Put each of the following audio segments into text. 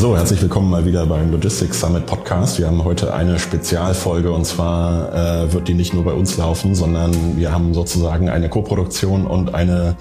So, herzlich willkommen mal wieder beim Logistics Summit Podcast. Wir haben heute eine Spezialfolge und zwar äh, wird die nicht nur bei uns laufen, sondern wir haben sozusagen eine Koproduktion und eine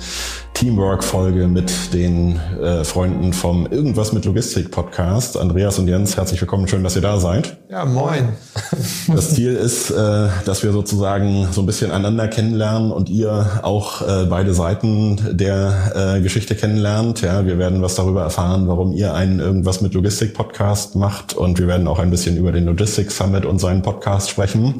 Teamwork-Folge mit den äh, Freunden vom Irgendwas mit Logistik Podcast. Andreas und Jens, herzlich willkommen, schön, dass ihr da seid. Ja, moin. Das Ziel ist, äh, dass wir sozusagen so ein bisschen einander kennenlernen und ihr auch äh, beide Seiten der äh, Geschichte kennenlernt. Ja, wir werden was darüber erfahren, warum ihr einen Irgendwas mit Logistik Podcast macht und wir werden auch ein bisschen über den Logistics Summit und seinen Podcast sprechen.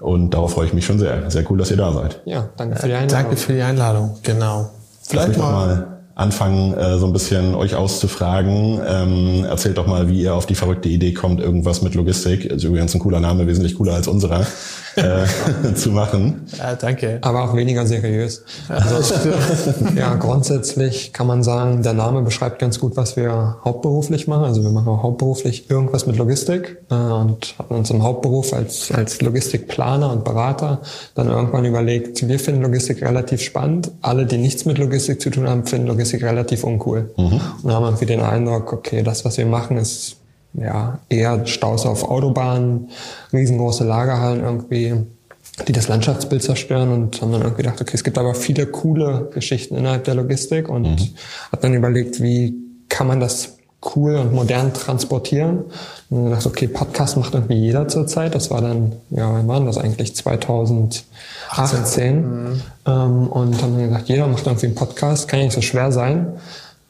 Und darauf freue ich mich schon sehr. Sehr cool, dass ihr da seid. Ja, danke für die Einladung. Danke für die Einladung, genau. Vielleicht mal, mal anfangen, äh, so ein bisschen euch auszufragen. Ähm, erzählt doch mal, wie ihr auf die verrückte Idee kommt, irgendwas mit Logistik, ist übrigens ein cooler Name, wesentlich cooler als unserer, äh, zu machen. Ja, danke. Aber auch weniger seriös. Also, ja, grundsätzlich kann man sagen, der Name beschreibt ganz gut, was wir hauptberuflich machen. Also wir machen auch hauptberuflich irgendwas mit Logistik äh, und hatten uns im Hauptberuf als, als Logistikplaner und Berater dann irgendwann überlegt, wir finden Logistik relativ spannend. Alle, die nichts mit Logistik zu tun haben, finden Logistik Logistik relativ uncool. Mhm. Und haben irgendwie den Eindruck, okay, das, was wir machen, ist ja eher Staus auf Autobahnen, riesengroße Lagerhallen irgendwie, die das Landschaftsbild zerstören und haben dann irgendwie gedacht, okay, es gibt aber viele coole Geschichten innerhalb der Logistik und mhm. hat dann überlegt, wie kann man das cool und modern transportieren. Und dann gedacht, okay, Podcast macht irgendwie jeder zurzeit. Das war dann, ja, wann war das eigentlich? 2018. 18. Mhm. Ähm, und haben dann gesagt, jeder macht irgendwie einen Podcast, kann ja nicht so schwer sein.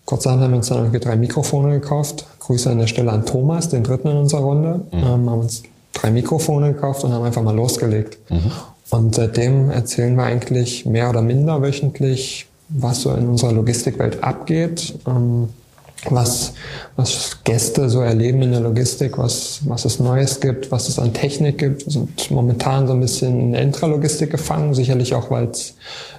Kurzerhand haben wir uns dann irgendwie drei Mikrofone gekauft. Grüße an der Stelle an Thomas, den dritten in unserer Runde. Mhm. Ähm, haben uns drei Mikrofone gekauft und haben einfach mal losgelegt. Mhm. Und seitdem erzählen wir eigentlich mehr oder minder wöchentlich, was so in unserer Logistikwelt abgeht. Ähm, was, was Gäste so erleben in der Logistik, was, was es Neues gibt, was es an Technik gibt. Wir sind momentan so ein bisschen in der Intralogistik gefangen, sicherlich auch, weil es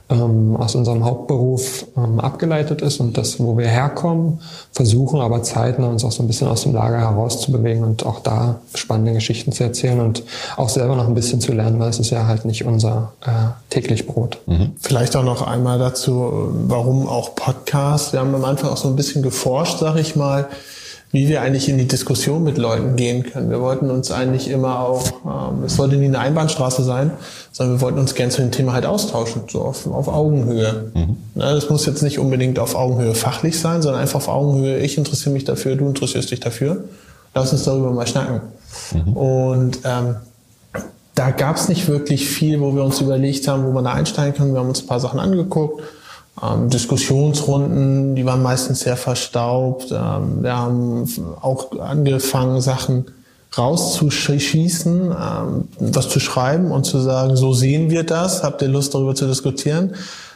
ähm, aus unserem Hauptberuf ähm, abgeleitet ist und das, wo wir herkommen, versuchen aber zeitnah uns auch so ein bisschen aus dem Lager herauszubewegen und auch da spannende Geschichten zu erzählen und auch selber noch ein bisschen zu lernen, weil es ist ja halt nicht unser äh, täglich Brot. Mhm. Vielleicht auch noch einmal dazu, warum auch Podcast. Wir haben am Anfang auch so ein bisschen geforscht, sag ich mal, wie wir eigentlich in die Diskussion mit Leuten gehen können. Wir wollten uns eigentlich immer auch, ähm, es sollte nie eine Einbahnstraße sein, sondern wir wollten uns gern zu dem Thema halt austauschen, so auf, auf Augenhöhe. Mhm. Na, das muss jetzt nicht unbedingt auf Augenhöhe fachlich sein, sondern einfach auf Augenhöhe, ich interessiere mich dafür, du interessierst dich dafür. Lass uns darüber mal schnacken. Mhm. Und ähm, da gab es nicht wirklich viel, wo wir uns überlegt haben, wo man da einsteigen kann. Wir haben uns ein paar Sachen angeguckt ähm, Diskussionsrunden, die waren meistens sehr verstaubt. Ähm, wir haben auch angefangen, Sachen rauszuschießen, ähm, was zu schreiben und zu sagen, so sehen wir das, habt ihr Lust darüber zu diskutieren?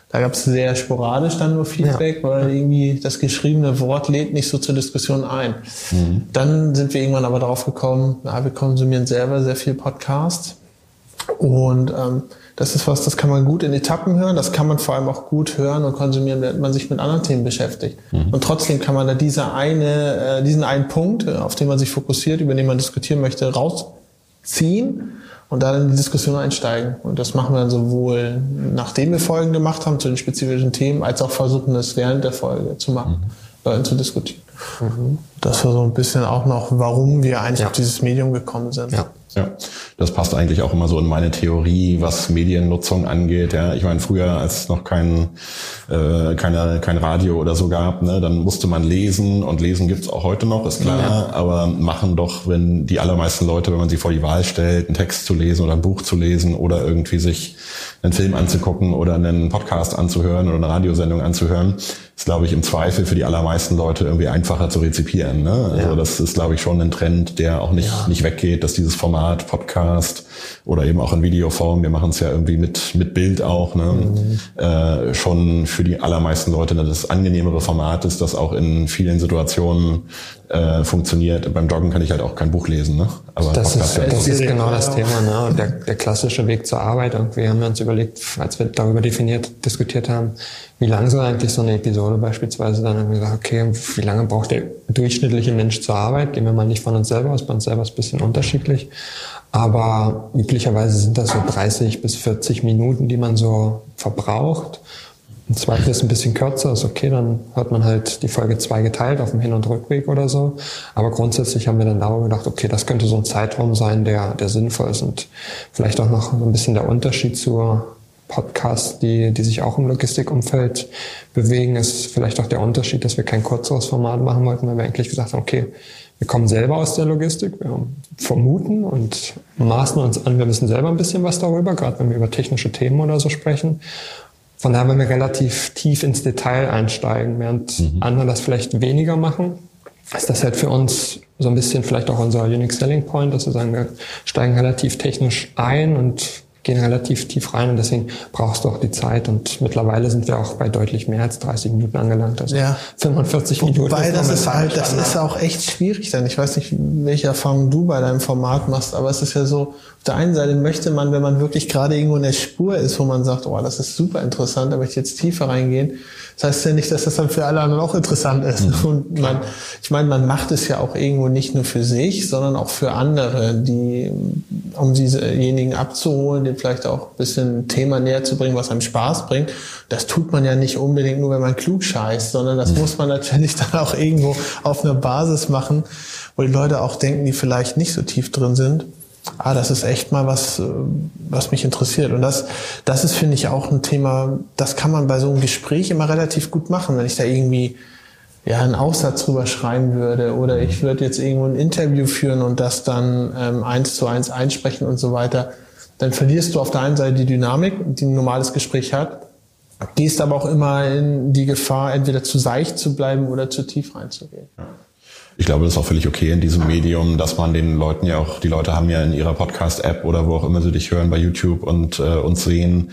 Da gab es sehr sporadisch dann nur Feedback, ja. weil irgendwie das geschriebene Wort lädt nicht so zur Diskussion ein. Mhm. Dann sind wir irgendwann aber darauf gekommen, ja, wir konsumieren selber sehr viel Podcast und ähm, das ist was, das kann man gut in Etappen hören, das kann man vor allem auch gut hören und konsumieren, wenn man sich mit anderen Themen beschäftigt. Mhm. Und trotzdem kann man da diese eine, äh, diesen einen Punkt, äh, auf den man sich fokussiert, über den man diskutieren möchte, rausziehen und dann in die Diskussion einsteigen. Und das machen wir dann sowohl, nachdem wir Folgen gemacht haben zu den spezifischen Themen, als auch versuchen, das während der Folge zu machen, mhm. Leuten zu diskutieren. Mhm. Das war so ein bisschen auch noch, warum wir eigentlich ja. auf dieses Medium gekommen sind. Ja. Ja, das passt eigentlich auch immer so in meine Theorie, was Mediennutzung angeht. Ja, ich meine, früher, als es noch kein, äh, keine, kein Radio oder so gab, ne, dann musste man lesen und lesen gibt's auch heute noch, ist klar. Ja. Aber machen doch, wenn die allermeisten Leute, wenn man sie vor die Wahl stellt, einen Text zu lesen oder ein Buch zu lesen oder irgendwie sich einen Film anzugucken oder einen Podcast anzuhören oder eine Radiosendung anzuhören, ist, glaube ich, im Zweifel für die allermeisten Leute irgendwie einfacher zu rezipieren. Ne? Also ja. das ist, glaube ich, schon ein Trend, der auch nicht, ja. nicht weggeht, dass dieses Format Podcast oder eben auch in Videoform, wir machen es ja irgendwie mit, mit Bild auch, ne? Mhm. Äh, schon für die allermeisten Leute das angenehmere Format ist, das auch in vielen Situationen äh, funktioniert. Beim Joggen kann ich halt auch kein Buch lesen. Ne? Aber das, ist, das ist genau das Thema. Ne? Und der, der klassische Weg zur Arbeit. Irgendwie haben wir uns überlegt, als wir darüber definiert, diskutiert haben, wie lang soll eigentlich so eine Episode beispielsweise, dann haben wir gesagt, okay, wie lange braucht der durchschnittliche Mensch zur Arbeit? Gehen wir mal nicht von uns selber aus, bei uns selber ist ein bisschen unterschiedlich. Aber üblicherweise sind das so 30 bis 40 Minuten, die man so verbraucht. Im Zweifel ist ein bisschen kürzer, ist okay, dann hat man halt die Folge zwei geteilt auf dem Hin- und Rückweg oder so. Aber grundsätzlich haben wir dann darüber gedacht, okay, das könnte so ein Zeitraum sein, der, der sinnvoll ist und vielleicht auch noch so ein bisschen der Unterschied zur Podcasts, die, die sich auch im Logistikumfeld bewegen, ist vielleicht auch der Unterschied, dass wir kein kürzeres Format machen wollten, weil wir eigentlich gesagt haben, okay, wir kommen selber aus der Logistik, wir vermuten und maßen uns an, wir wissen selber ein bisschen was darüber, gerade wenn wir über technische Themen oder so sprechen. Von daher, wenn wir relativ tief ins Detail einsteigen, während mhm. andere das vielleicht weniger machen, ist das halt für uns so ein bisschen vielleicht auch unser Unique Selling Point, dass wir sagen, wir steigen relativ technisch ein und gehen relativ tief rein und deswegen brauchst du auch die Zeit und mittlerweile sind wir auch bei deutlich mehr als 30 Minuten angelangt, also ja. 45 Minuten. Weil das ist halt, das ist auch echt schwierig dann. Ich weiß nicht, welche Erfahrungen du bei deinem Format machst, aber es ist ja so, auf der einen Seite möchte man, wenn man wirklich gerade irgendwo in der Spur ist, wo man sagt, oh, das ist super interessant, da möchte ich jetzt tiefer reingehen, das heißt ja nicht, dass das dann für alle anderen auch interessant ist. Mhm. Und man, ich meine, man macht es ja auch irgendwo nicht nur für sich, sondern auch für andere, die, um diesejenigen abzuholen, den vielleicht auch ein bisschen ein Thema näher zu bringen, was einem Spaß bringt. Das tut man ja nicht unbedingt nur, wenn man klug scheißt, sondern das mhm. muss man natürlich dann auch irgendwo auf einer Basis machen, wo die Leute auch denken, die vielleicht nicht so tief drin sind ah, das ist echt mal was, äh, was mich interessiert. Und das, das ist, finde ich, auch ein Thema, das kann man bei so einem Gespräch immer relativ gut machen, wenn ich da irgendwie ja, einen Aufsatz drüber schreiben würde oder ich würde jetzt irgendwo ein Interview führen und das dann ähm, eins zu eins einsprechen und so weiter, dann verlierst du auf der einen Seite die Dynamik, die ein normales Gespräch hat, gehst aber auch immer in die Gefahr, entweder zu seicht zu bleiben oder zu tief reinzugehen. Ich glaube, das ist auch völlig okay in diesem Medium, dass man den Leuten ja auch, die Leute haben ja in ihrer Podcast-App oder wo auch immer sie dich hören, bei YouTube und äh, uns sehen,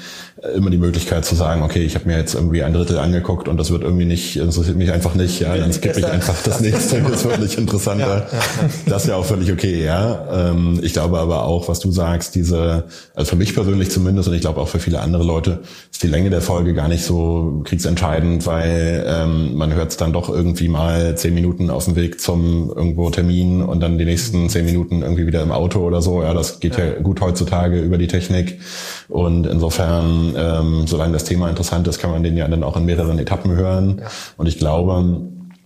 immer die Möglichkeit zu sagen, okay, ich habe mir jetzt irgendwie ein Drittel angeguckt und das wird irgendwie nicht, interessiert mich einfach nicht, ja, dann skippe ich einfach das nächste, das wird nicht interessanter. Ja, ja. Das ist ja auch völlig okay, ja. Ähm, ich glaube aber auch, was du sagst, diese, also für mich persönlich zumindest und ich glaube auch für viele andere Leute, ist die Länge der Folge gar nicht so kriegsentscheidend, weil ähm, man hört es dann doch irgendwie mal zehn Minuten auf dem Weg zum irgendwo Termin und dann die nächsten zehn Minuten irgendwie wieder im Auto oder so. Ja, das geht ja, ja gut heutzutage über die Technik. Und insofern, ähm, solange das Thema interessant ist, kann man den ja dann auch in mehreren Etappen hören. Ja. Und ich glaube,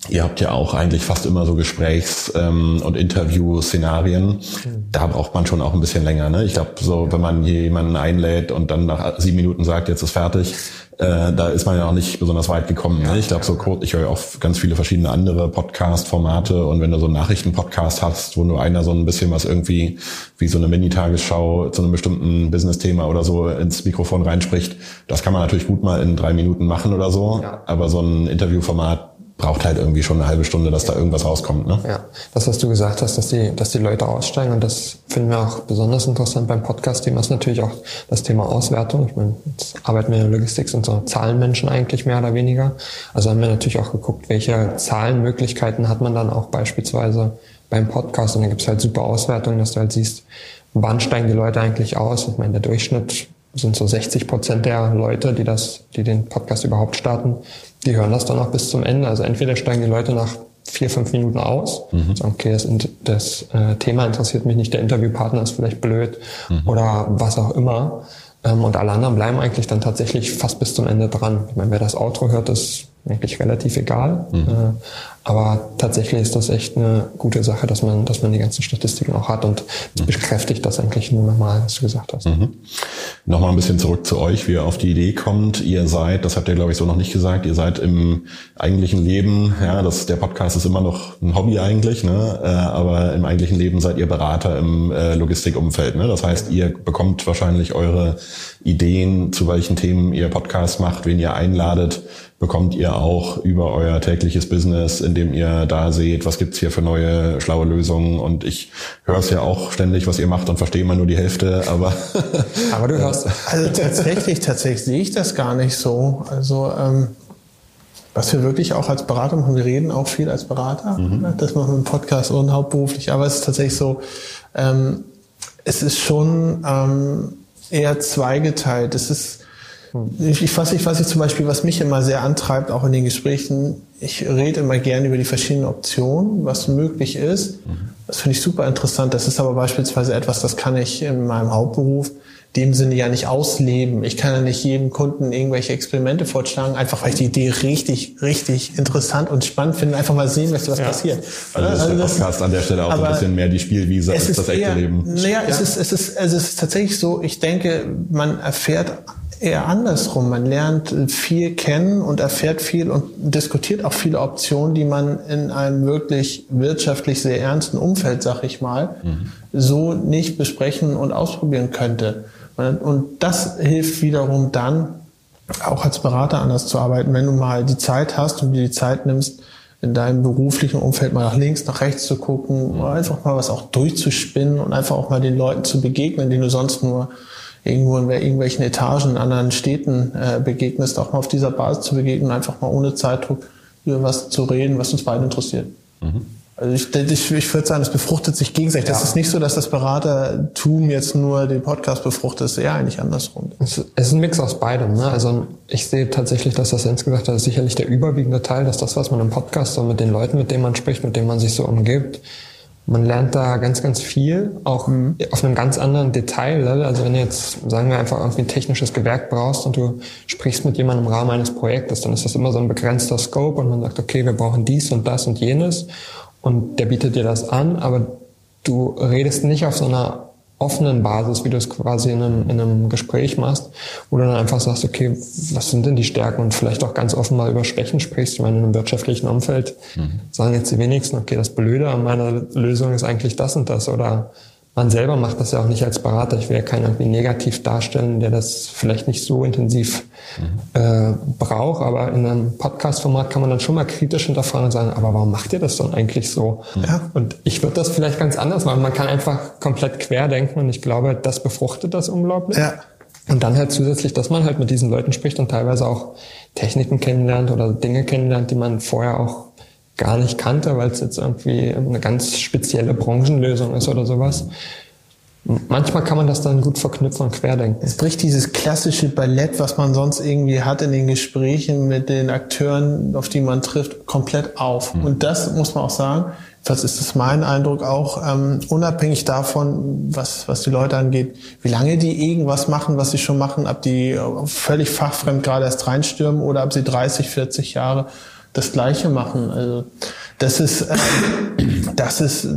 Ihr habt ja auch eigentlich fast immer so Gesprächs- ähm, und Interview-Szenarien. Mhm. Da braucht man schon auch ein bisschen länger. Ne? Ich glaube, so wenn man jemanden einlädt und dann nach sieben Minuten sagt, jetzt ist fertig, äh, da ist man ja auch nicht besonders weit gekommen. Ne? Ich glaube, so kurz, ich höre auch ganz viele verschiedene andere Podcast-Formate und wenn du so einen Nachrichten-Podcast hast, wo nur einer so ein bisschen was irgendwie wie so eine Mini-Tagesschau zu einem bestimmten Business-Thema oder so ins Mikrofon reinspricht, das kann man natürlich gut mal in drei Minuten machen oder so. Aber so ein Interviewformat braucht halt irgendwie schon eine halbe Stunde, dass da irgendwas rauskommt. Ne? Ja, das, was du gesagt hast, dass die, dass die Leute aussteigen und das finden wir auch besonders interessant beim Podcast-Thema ist natürlich auch das Thema Auswertung. Ich meine, jetzt arbeiten wir in der Logistik, sind so Zahlenmenschen eigentlich mehr oder weniger. Also haben wir natürlich auch geguckt, welche Zahlenmöglichkeiten hat man dann auch beispielsweise beim Podcast und dann gibt es halt super Auswertungen, dass du halt siehst, wann steigen die Leute eigentlich aus. Ich meine, der Durchschnitt sind so 60 Prozent der Leute, die das, die den Podcast überhaupt starten, die hören das dann auch bis zum Ende. Also entweder steigen die Leute nach vier, fünf Minuten aus, mhm. sagen, okay, das, das äh, Thema interessiert mich nicht, der Interviewpartner ist vielleicht blöd mhm. oder was auch immer. Ähm, und alle anderen bleiben eigentlich dann tatsächlich fast bis zum Ende dran. Ich meine, wer das Outro hört, ist eigentlich relativ egal. Mhm. Äh, aber tatsächlich ist das echt eine gute Sache, dass man, dass man die ganzen Statistiken auch hat und mhm. bekräftigt das eigentlich nur nochmal, was du gesagt hast. Mhm. Nochmal ein bisschen zurück zu euch, wie ihr auf die Idee kommt. Ihr seid, das habt ihr glaube ich so noch nicht gesagt, ihr seid im eigentlichen Leben, ja, das, der Podcast ist immer noch ein Hobby eigentlich, ne? Äh, aber im eigentlichen Leben seid ihr Berater im äh, Logistikumfeld. Ne? Das heißt, ihr bekommt wahrscheinlich eure Ideen, zu welchen Themen ihr Podcast macht, wen ihr einladet, bekommt ihr auch über euer tägliches Business, indem ihr da seht, was gibt's hier für neue schlaue Lösungen. Und ich höre es ja auch ständig, was ihr macht und verstehe immer nur die Hälfte, aber. aber du hörst. Also tatsächlich, tatsächlich sehe ich das gar nicht so. Also ähm, was wir wirklich auch als Berater machen, wir reden auch viel als Berater. Mhm. Das machen wir im Podcast und hauptberuflich. Aber es ist tatsächlich so, ähm, es ist schon ähm, eher zweigeteilt. Es ist, ich, ich weiß nicht, was ich zum Beispiel, was mich immer sehr antreibt, auch in den Gesprächen, ich rede immer gerne über die verschiedenen Optionen, was möglich ist. Mhm. Das finde ich super interessant. Das ist aber beispielsweise etwas, das kann ich in meinem Hauptberuf dem Sinne ja nicht ausleben. Ich kann ja nicht jedem Kunden irgendwelche Experimente vorschlagen, einfach weil ich die Idee richtig, richtig interessant und spannend finde. Einfach mal sehen, was, was ja. passiert. Also, also ist der Podcast an der Stelle auch ein bisschen mehr die Spielwiese als das echte Leben. Naja, ja. es, ist, es, ist, es ist tatsächlich so, ich denke, man erfährt eher andersrum. Man lernt viel kennen und erfährt viel und diskutiert auch viele Optionen, die man in einem wirklich wirtschaftlich sehr ernsten Umfeld, sag ich mal, mhm. so nicht besprechen und ausprobieren könnte. Und das hilft wiederum dann, auch als Berater anders zu arbeiten, wenn du mal die Zeit hast und dir die Zeit nimmst, in deinem beruflichen Umfeld mal nach links, nach rechts zu gucken, mhm. einfach mal was auch durchzuspinnen und einfach auch mal den Leuten zu begegnen, denen du sonst nur irgendwo in irgendwelchen Etagen in anderen Städten äh, begegnest, auch mal auf dieser Basis zu begegnen, einfach mal ohne Zeitdruck über was zu reden, was uns beide interessiert. Mhm. Also ich, ich, ich würde sagen, es befruchtet sich gegenseitig. Ja. Das ist nicht so, dass das Beratertum jetzt nur den Podcast befruchtet, es ist eher eigentlich andersrum. Es ist ein Mix aus beidem. Ne? Also ich sehe tatsächlich, dass das Jens gesagt hat, ist sicherlich der überwiegende Teil, dass das, was man im Podcast so mit den Leuten, mit denen man spricht, mit denen man sich so umgibt, man lernt da ganz, ganz viel, auch mhm. auf einem ganz anderen Detaillevel. Also wenn du jetzt, sagen wir einfach irgendwie ein technisches Gewerk brauchst und du sprichst mit jemandem im Rahmen eines Projektes, dann ist das immer so ein begrenzter Scope und man sagt, okay, wir brauchen dies und das und jenes und der bietet dir das an, aber du redest nicht auf so einer offenen Basis, wie du es quasi in einem, in einem Gespräch machst, wo du dann einfach sagst, okay, was sind denn die Stärken und vielleicht auch ganz offen mal über Schwächen sprichst. Ich meine, in einem wirtschaftlichen Umfeld mhm. sagen jetzt die wenigsten, okay, das Blöde an meiner Lösung ist eigentlich das und das oder man selber macht das ja auch nicht als Berater. Ich will ja keinen irgendwie negativ darstellen, der das vielleicht nicht so intensiv mhm. äh, braucht. Aber in einem Podcast-Format kann man dann schon mal kritisch hinterfragen und sagen, aber warum macht ihr das dann eigentlich so? Ja. Und ich würde das vielleicht ganz anders machen. Man kann einfach komplett querdenken und ich glaube, das befruchtet das unglaublich. Ja. Und dann halt zusätzlich, dass man halt mit diesen Leuten spricht und teilweise auch Techniken kennenlernt oder Dinge kennenlernt, die man vorher auch gar nicht kannte, weil es jetzt irgendwie eine ganz spezielle Branchenlösung ist oder sowas. Manchmal kann man das dann gut verknüpfen und querdenken. Es bricht dieses klassische Ballett, was man sonst irgendwie hat in den Gesprächen mit den Akteuren, auf die man trifft, komplett auf. Mhm. Und das muss man auch sagen, das ist es mein Eindruck auch, ähm, unabhängig davon, was, was die Leute angeht, wie lange die irgendwas machen, was sie schon machen, ob die völlig fachfremd gerade erst reinstürmen oder ob sie 30, 40 Jahre das Gleiche machen. Also das ist, äh, das ist,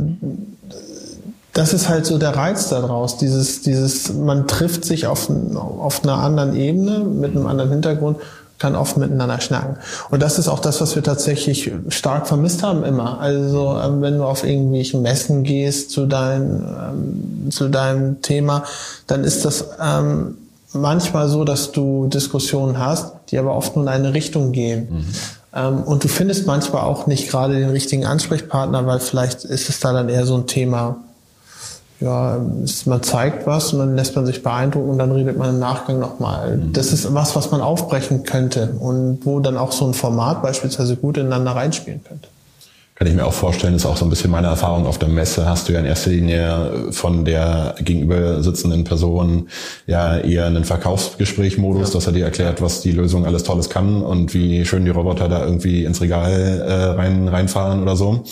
das ist halt so der Reiz daraus. Dieses, dieses, man trifft sich auf, auf einer anderen Ebene mit einem anderen Hintergrund kann oft miteinander schnacken. Und das ist auch das, was wir tatsächlich stark vermisst haben immer. Also ähm, wenn du auf irgendwelche Messen gehst zu, dein, ähm, zu deinem Thema, dann ist das ähm, manchmal so, dass du Diskussionen hast, die aber oft nur in eine Richtung gehen. Mhm. Ähm, und du findest manchmal auch nicht gerade den richtigen Ansprechpartner, weil vielleicht ist es da dann eher so ein Thema, ja, man zeigt was und dann lässt man sich beeindrucken und dann redet man im Nachgang nochmal. Mhm. Das ist was, was man aufbrechen könnte und wo dann auch so ein Format beispielsweise gut ineinander reinspielen könnte kann ich mir auch vorstellen, ist auch so ein bisschen meine Erfahrung auf der Messe. Hast du ja in erster Linie von der gegenüber sitzenden Person ja eher einen Verkaufsgesprächmodus, ja. dass er dir erklärt, was die Lösung alles Tolles kann und wie schön die Roboter da irgendwie ins Regal äh, rein, reinfahren oder so.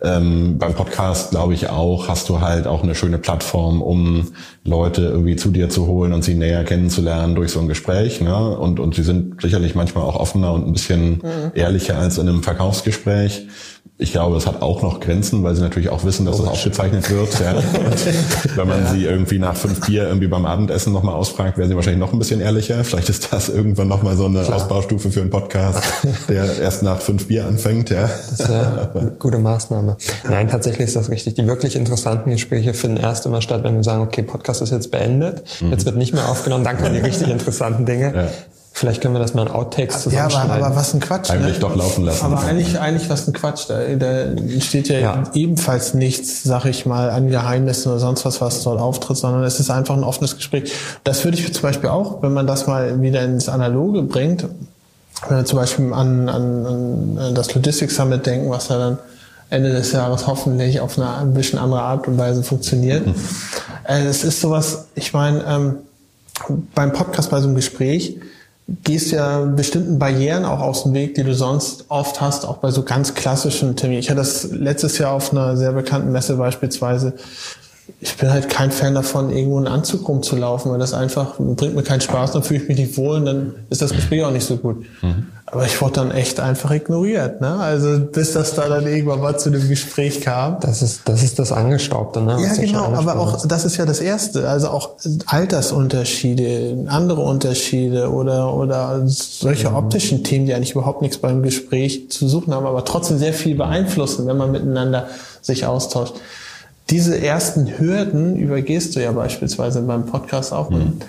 Ähm, beim Podcast glaube ich auch, hast du halt auch eine schöne Plattform, um Leute irgendwie zu dir zu holen und sie näher kennenzulernen durch so ein Gespräch. Ne? Und, und sie sind sicherlich manchmal auch offener und ein bisschen mhm. ehrlicher als in einem Verkaufsgespräch. Ich glaube, es hat auch noch Grenzen, weil sie natürlich auch wissen, dass oh, das aufgezeichnet wird. Ja. Wenn man ja. sie irgendwie nach fünf Bier irgendwie beim Abendessen nochmal ausfragt, wären sie wahrscheinlich noch ein bisschen ehrlicher. Vielleicht ist das irgendwann nochmal so eine Klar. Ausbaustufe für einen Podcast, der erst nach fünf Bier anfängt. Ja. Das ist eine gute Maßnahme. Nein, tatsächlich ist das richtig. Die wirklich interessanten Gespräche finden erst immer statt, wenn wir sagen, okay, Podcast ist jetzt beendet, mhm. jetzt wird nicht mehr aufgenommen, dann kommen die richtig interessanten Dinge. Ja Vielleicht können wir das mal in Outtakes Ja, aber, aber was ein Quatsch. Heimlich ne? doch laufen lassen. Aber eigentlich, eigentlich was ein Quatsch. Da, da steht ja, Ja. ebenfalls nichts, sag ich mal, an Geheimnissen oder sonst was, was dort auftritt, sondern es ist einfach ein offenes Gespräch. Das würde ich zum Beispiel auch, wenn man das mal wieder ins Analoge bringt, wenn wir zum Beispiel an, an, an das Logistics Summit denken, was ja dann Ende des Jahres hoffentlich auf eine ein bisschen andere Art und Weise funktioniert. Äh, Es ist sowas, ich meine, ähm, beim Podcast, bei so einem Gespräch, gehst ja bestimmten Barrieren auch aus dem Weg, die du sonst oft hast, auch bei so ganz klassischen Terminen. Ich hatte das letztes Jahr auf einer sehr bekannten Messe beispielsweise. Ich bin halt kein Fan davon, irgendwo einen Anzug rumzulaufen, weil das einfach bringt mir keinen Spaß, dann fühle ich mich nicht wohl und dann ist das Gespräch auch nicht so gut. Aber ich wurde dann echt einfach ignoriert, ne? Also bis das da dann irgendwann mal zu einem Gespräch kam. Das ist, das ist das Angestaubte, ne? Ja, genau, aber auch, das ist ja das Erste. Also auch Altersunterschiede, andere Unterschiede oder, oder solche optischen Themen, die eigentlich überhaupt nichts beim Gespräch zu suchen haben, aber trotzdem sehr viel beeinflussen, wenn man miteinander sich austauscht. Diese ersten Hürden übergehst du ja beispielsweise beim Podcast auch. Und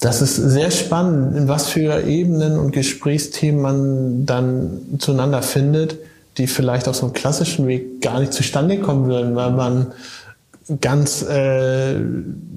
das ist sehr spannend, in was für Ebenen und Gesprächsthemen man dann zueinander findet, die vielleicht auf so einem klassischen Weg gar nicht zustande kommen würden, weil man ganz äh,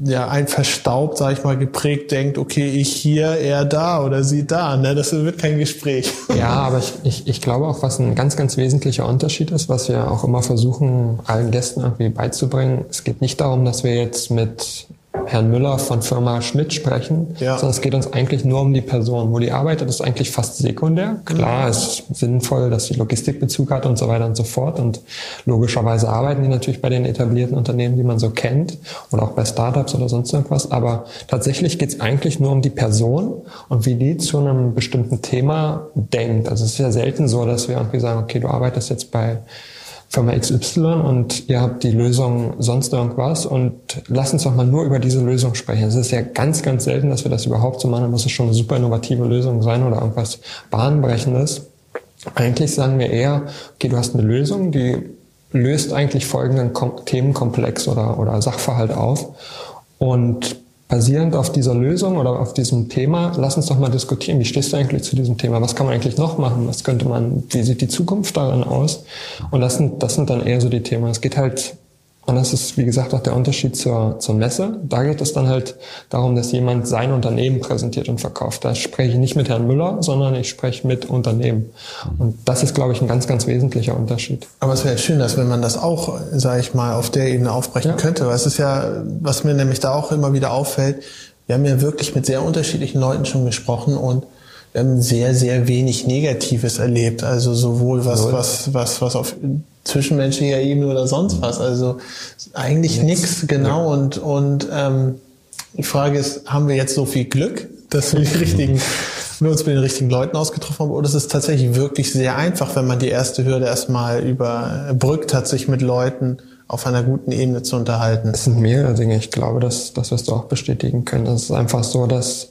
ja ein verstaubt, sag ich mal, geprägt denkt, okay, ich hier, er da oder sie da, ne? Das wird kein Gespräch. Ja, aber ich, ich, ich glaube auch, was ein ganz, ganz wesentlicher Unterschied ist, was wir auch immer versuchen, allen Gästen irgendwie beizubringen. Es geht nicht darum, dass wir jetzt mit Herrn Müller von Firma Schmidt sprechen, Ja. sondern es geht uns eigentlich nur um die Person. Wo die arbeitet, ist eigentlich fast sekundär. Klar, es ist sinnvoll, dass sie Logistikbezug hat und so weiter und so fort. Und logischerweise arbeiten die natürlich bei den etablierten Unternehmen, die man so kennt oder auch bei Startups oder sonst irgendwas. Aber tatsächlich geht es eigentlich nur um die Person und wie die zu einem bestimmten Thema denkt. Also es ist ja selten so, dass wir irgendwie sagen, okay, du arbeitest jetzt bei Firma XY und ihr habt die Lösung sonst irgendwas und lasst uns doch mal nur über diese Lösung sprechen. Es ist ja ganz, ganz selten, dass wir das überhaupt so machen. Da muss es schon eine super innovative Lösung sein oder irgendwas Bahnbrechendes. Eigentlich sagen wir eher, okay, du hast eine Lösung, die löst eigentlich folgenden Kom Themenkomplex oder, oder Sachverhalt auf und basierend auf dieser Lösung oder auf diesem Thema, lass uns doch mal diskutieren. Wie stehst du eigentlich zu diesem Thema? Was kann man eigentlich noch machen? Was könnte man, wie sieht die Zukunft darin aus? Und das sind, das sind dann eher so die Themen. Es geht halt, und das ist, wie gesagt, auch der Unterschied zur, zur Messe. Da geht es dann halt darum, dass jemand sein Unternehmen präsentiert und verkauft. Da spreche ich nicht mit Herrn Müller, sondern ich spreche mit Unternehmen. Und das ist, glaube ich, ein ganz, ganz wesentlicher Unterschied. Aber es wäre schön, dass wenn man das auch, sage ich mal, auf der Ebene aufbrechen Ja. könnte. Weil es ist ja, was mir nämlich da auch immer wieder auffällt, wir haben ja wirklich mit sehr unterschiedlichen Leuten schon gesprochen und wir haben sehr, sehr wenig Negatives erlebt. Also sowohl was, was, was, was auf zwischenmenschlicher Ebene oder sonst was. Also eigentlich nichts, genau. Und, und ähm, die Frage ist, haben wir jetzt so viel Glück, dass wir die richtigen, wir uns mit den richtigen Leuten ausgetroffen haben? Oder ist es tatsächlich wirklich sehr einfach, wenn man die erste Hürde erstmal überbrückt hat, sich mit Leuten auf einer guten Ebene zu unterhalten? Es sind mehrere Dinge. Ich glaube, dass das wirst du auch bestätigen können. Es ist einfach so, dass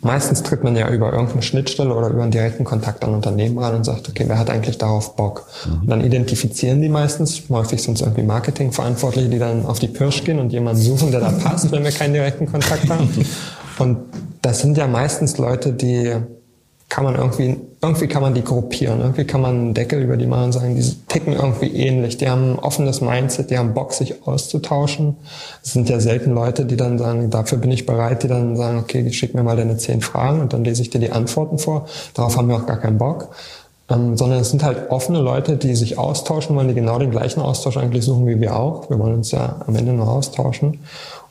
meistens tritt man ja über irgendeine Schnittstelle oder über einen direkten Kontakt an Unternehmen ran und sagt, okay, wer hat eigentlich darauf Bock? Und dann identifizieren die meistens, häufig sind es irgendwie Marketingverantwortliche, die dann auf die Pirsch gehen und jemanden suchen, der da passt, wenn wir keinen direkten Kontakt haben. Und das sind ja meistens Leute, die kann man irgendwie, irgendwie kann man die gruppieren, irgendwie kann man einen Deckel über die machen und sagen, die ticken irgendwie ähnlich, die haben ein offenes Mindset, die haben Bock, sich auszutauschen. Es sind ja selten Leute, die dann sagen, dafür bin ich bereit, die dann sagen, okay, schick mir mal deine zehn Fragen und dann lese ich dir die Antworten vor. Darauf haben wir auch gar keinen Bock. Ähm, sondern es sind halt offene Leute, die sich austauschen wollen, die genau den gleichen Austausch eigentlich suchen wie wir auch. Wir wollen uns ja am Ende nur austauschen.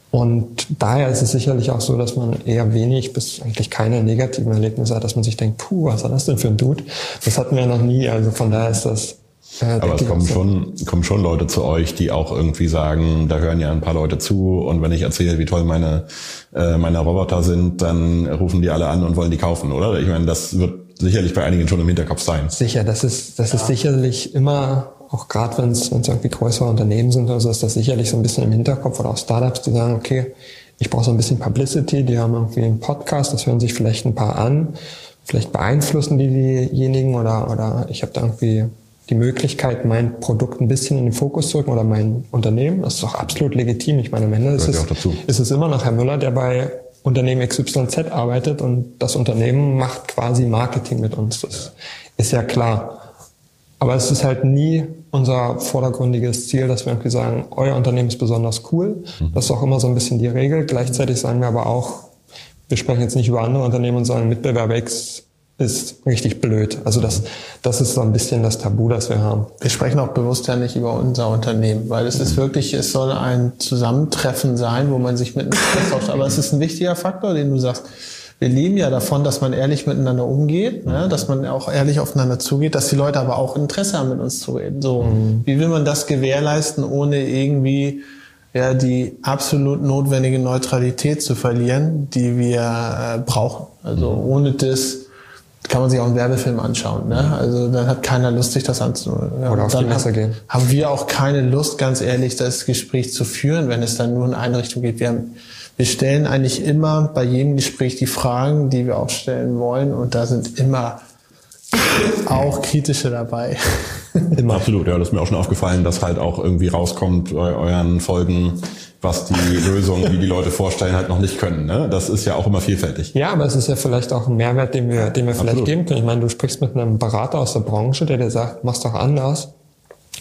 Und daher ist es sicherlich auch so, dass man eher wenig bis eigentlich keine negativen Erlebnisse hat, dass man sich denkt, puh, was war das denn für ein Dude? Das hatten wir ja noch nie. Also von daher ist das. Äh, Aber es kommen so. schon, kommen schon Leute zu euch, die auch irgendwie sagen, da hören ja ein paar Leute zu und wenn ich erzähle, wie toll meine, äh, meine Roboter sind, dann rufen die alle an und wollen die kaufen, oder? Ich meine, das wird sicherlich bei einigen schon im Hinterkopf sein. Sicher, das ist, das ist sicherlich immer, auch gerade wenn es irgendwie größere Unternehmen sind oder so, ist das sicherlich so ein bisschen im Hinterkopf oder auch Startups, die sagen, okay, ich brauche so ein bisschen Publicity, die haben irgendwie einen Podcast, das hören sich vielleicht ein paar an, vielleicht beeinflussen die diejenigen oder, oder ich habe da irgendwie die Möglichkeit, mein Produkt ein bisschen in den Fokus zu rücken oder mein Unternehmen. Das ist auch absolut legitim. Ich meine, am Ende ist es, ist es immer noch Herr Müller, der bei Unternehmen XYZ arbeitet und das Unternehmen macht quasi Marketing mit uns. Das ist ja klar. Aber es ist halt nie unser vordergründiges Ziel, dass wir irgendwie sagen, euer Unternehmen ist besonders cool. Mhm. Das ist auch immer so ein bisschen die Regel. Gleichzeitig sagen wir aber auch, wir sprechen jetzt nicht über andere Unternehmen und sagen, Mitbewerber X ist richtig blöd. Also das, das ist so ein bisschen das Tabu, das wir haben. Wir sprechen auch bewusst ja nicht über unser Unternehmen, weil es ist mhm. wirklich, es soll ein Zusammentreffen sein, wo man sich miteinander austauscht. Aber es ist ein wichtiger Faktor, den du sagst wir leben ja davon, dass man ehrlich miteinander umgeht, ne? dass man auch ehrlich aufeinander zugeht, dass die Leute aber auch Interesse haben, mit uns zu reden. So, mhm. wie will man das gewährleisten, ohne irgendwie ja, die absolut notwendige Neutralität zu verlieren, die wir äh, brauchen. Also mhm. ohne das kann man sich auch einen Werbefilm anschauen. Ne? Also dann hat keiner Lust, sich das anzuhören. Ja, Oder auf die Messe gehen. Haben wir auch keine Lust, ganz ehrlich, das Gespräch zu führen, wenn es dann nur in eine Richtung geht. Wir haben wir stellen eigentlich immer bei jedem Gespräch die Fragen, die wir auch stellen wollen. Und da sind immer auch kritische dabei. Immer. Absolut, ja, das ist mir auch schon aufgefallen, dass halt auch irgendwie rauskommt bei euren Folgen, was die Lösungen, die die Leute vorstellen, halt noch nicht können. Ne? Das ist ja auch immer vielfältig. Ja, aber es ist ja vielleicht auch ein Mehrwert, den wir, den wir vielleicht Absolut. geben können. Ich meine, du sprichst mit einem Berater aus der Branche, der dir sagt, mach's doch anders.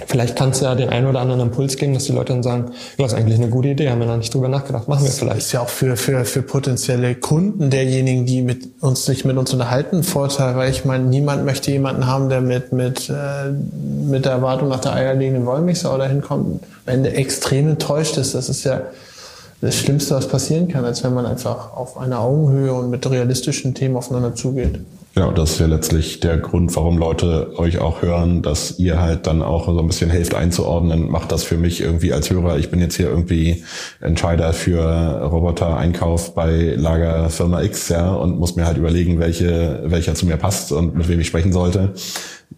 Vielleicht kannst du ja den einen oder anderen Impuls geben, dass die Leute dann sagen, ja, das ist eigentlich eine gute Idee, haben wir noch nicht drüber nachgedacht, machen wir vielleicht. Das ist ja auch für, für, für potenzielle Kunden derjenigen, die mit uns nicht mit uns unterhalten, Vorteil, weil ich meine, niemand möchte jemanden haben, der mit, mit, äh, mit der Erwartung nach der eierlegenden Wollmilchsau dahin kommt, wenn der extrem enttäuscht ist. Das ist ja das Schlimmste, was passieren kann, als wenn man einfach auf einer Augenhöhe und mit realistischen Themen aufeinander zugeht. Ja, das ist ja letztlich der Grund, warum Leute euch auch hören, dass ihr halt dann auch so ein bisschen helft einzuordnen. Macht das für mich irgendwie als Hörer. Ich bin jetzt hier irgendwie Entscheider für Roboter-Einkauf bei Lagerfirma X, ja, und muss mir halt überlegen, welche, welcher zu mir passt und mit wem ich sprechen sollte.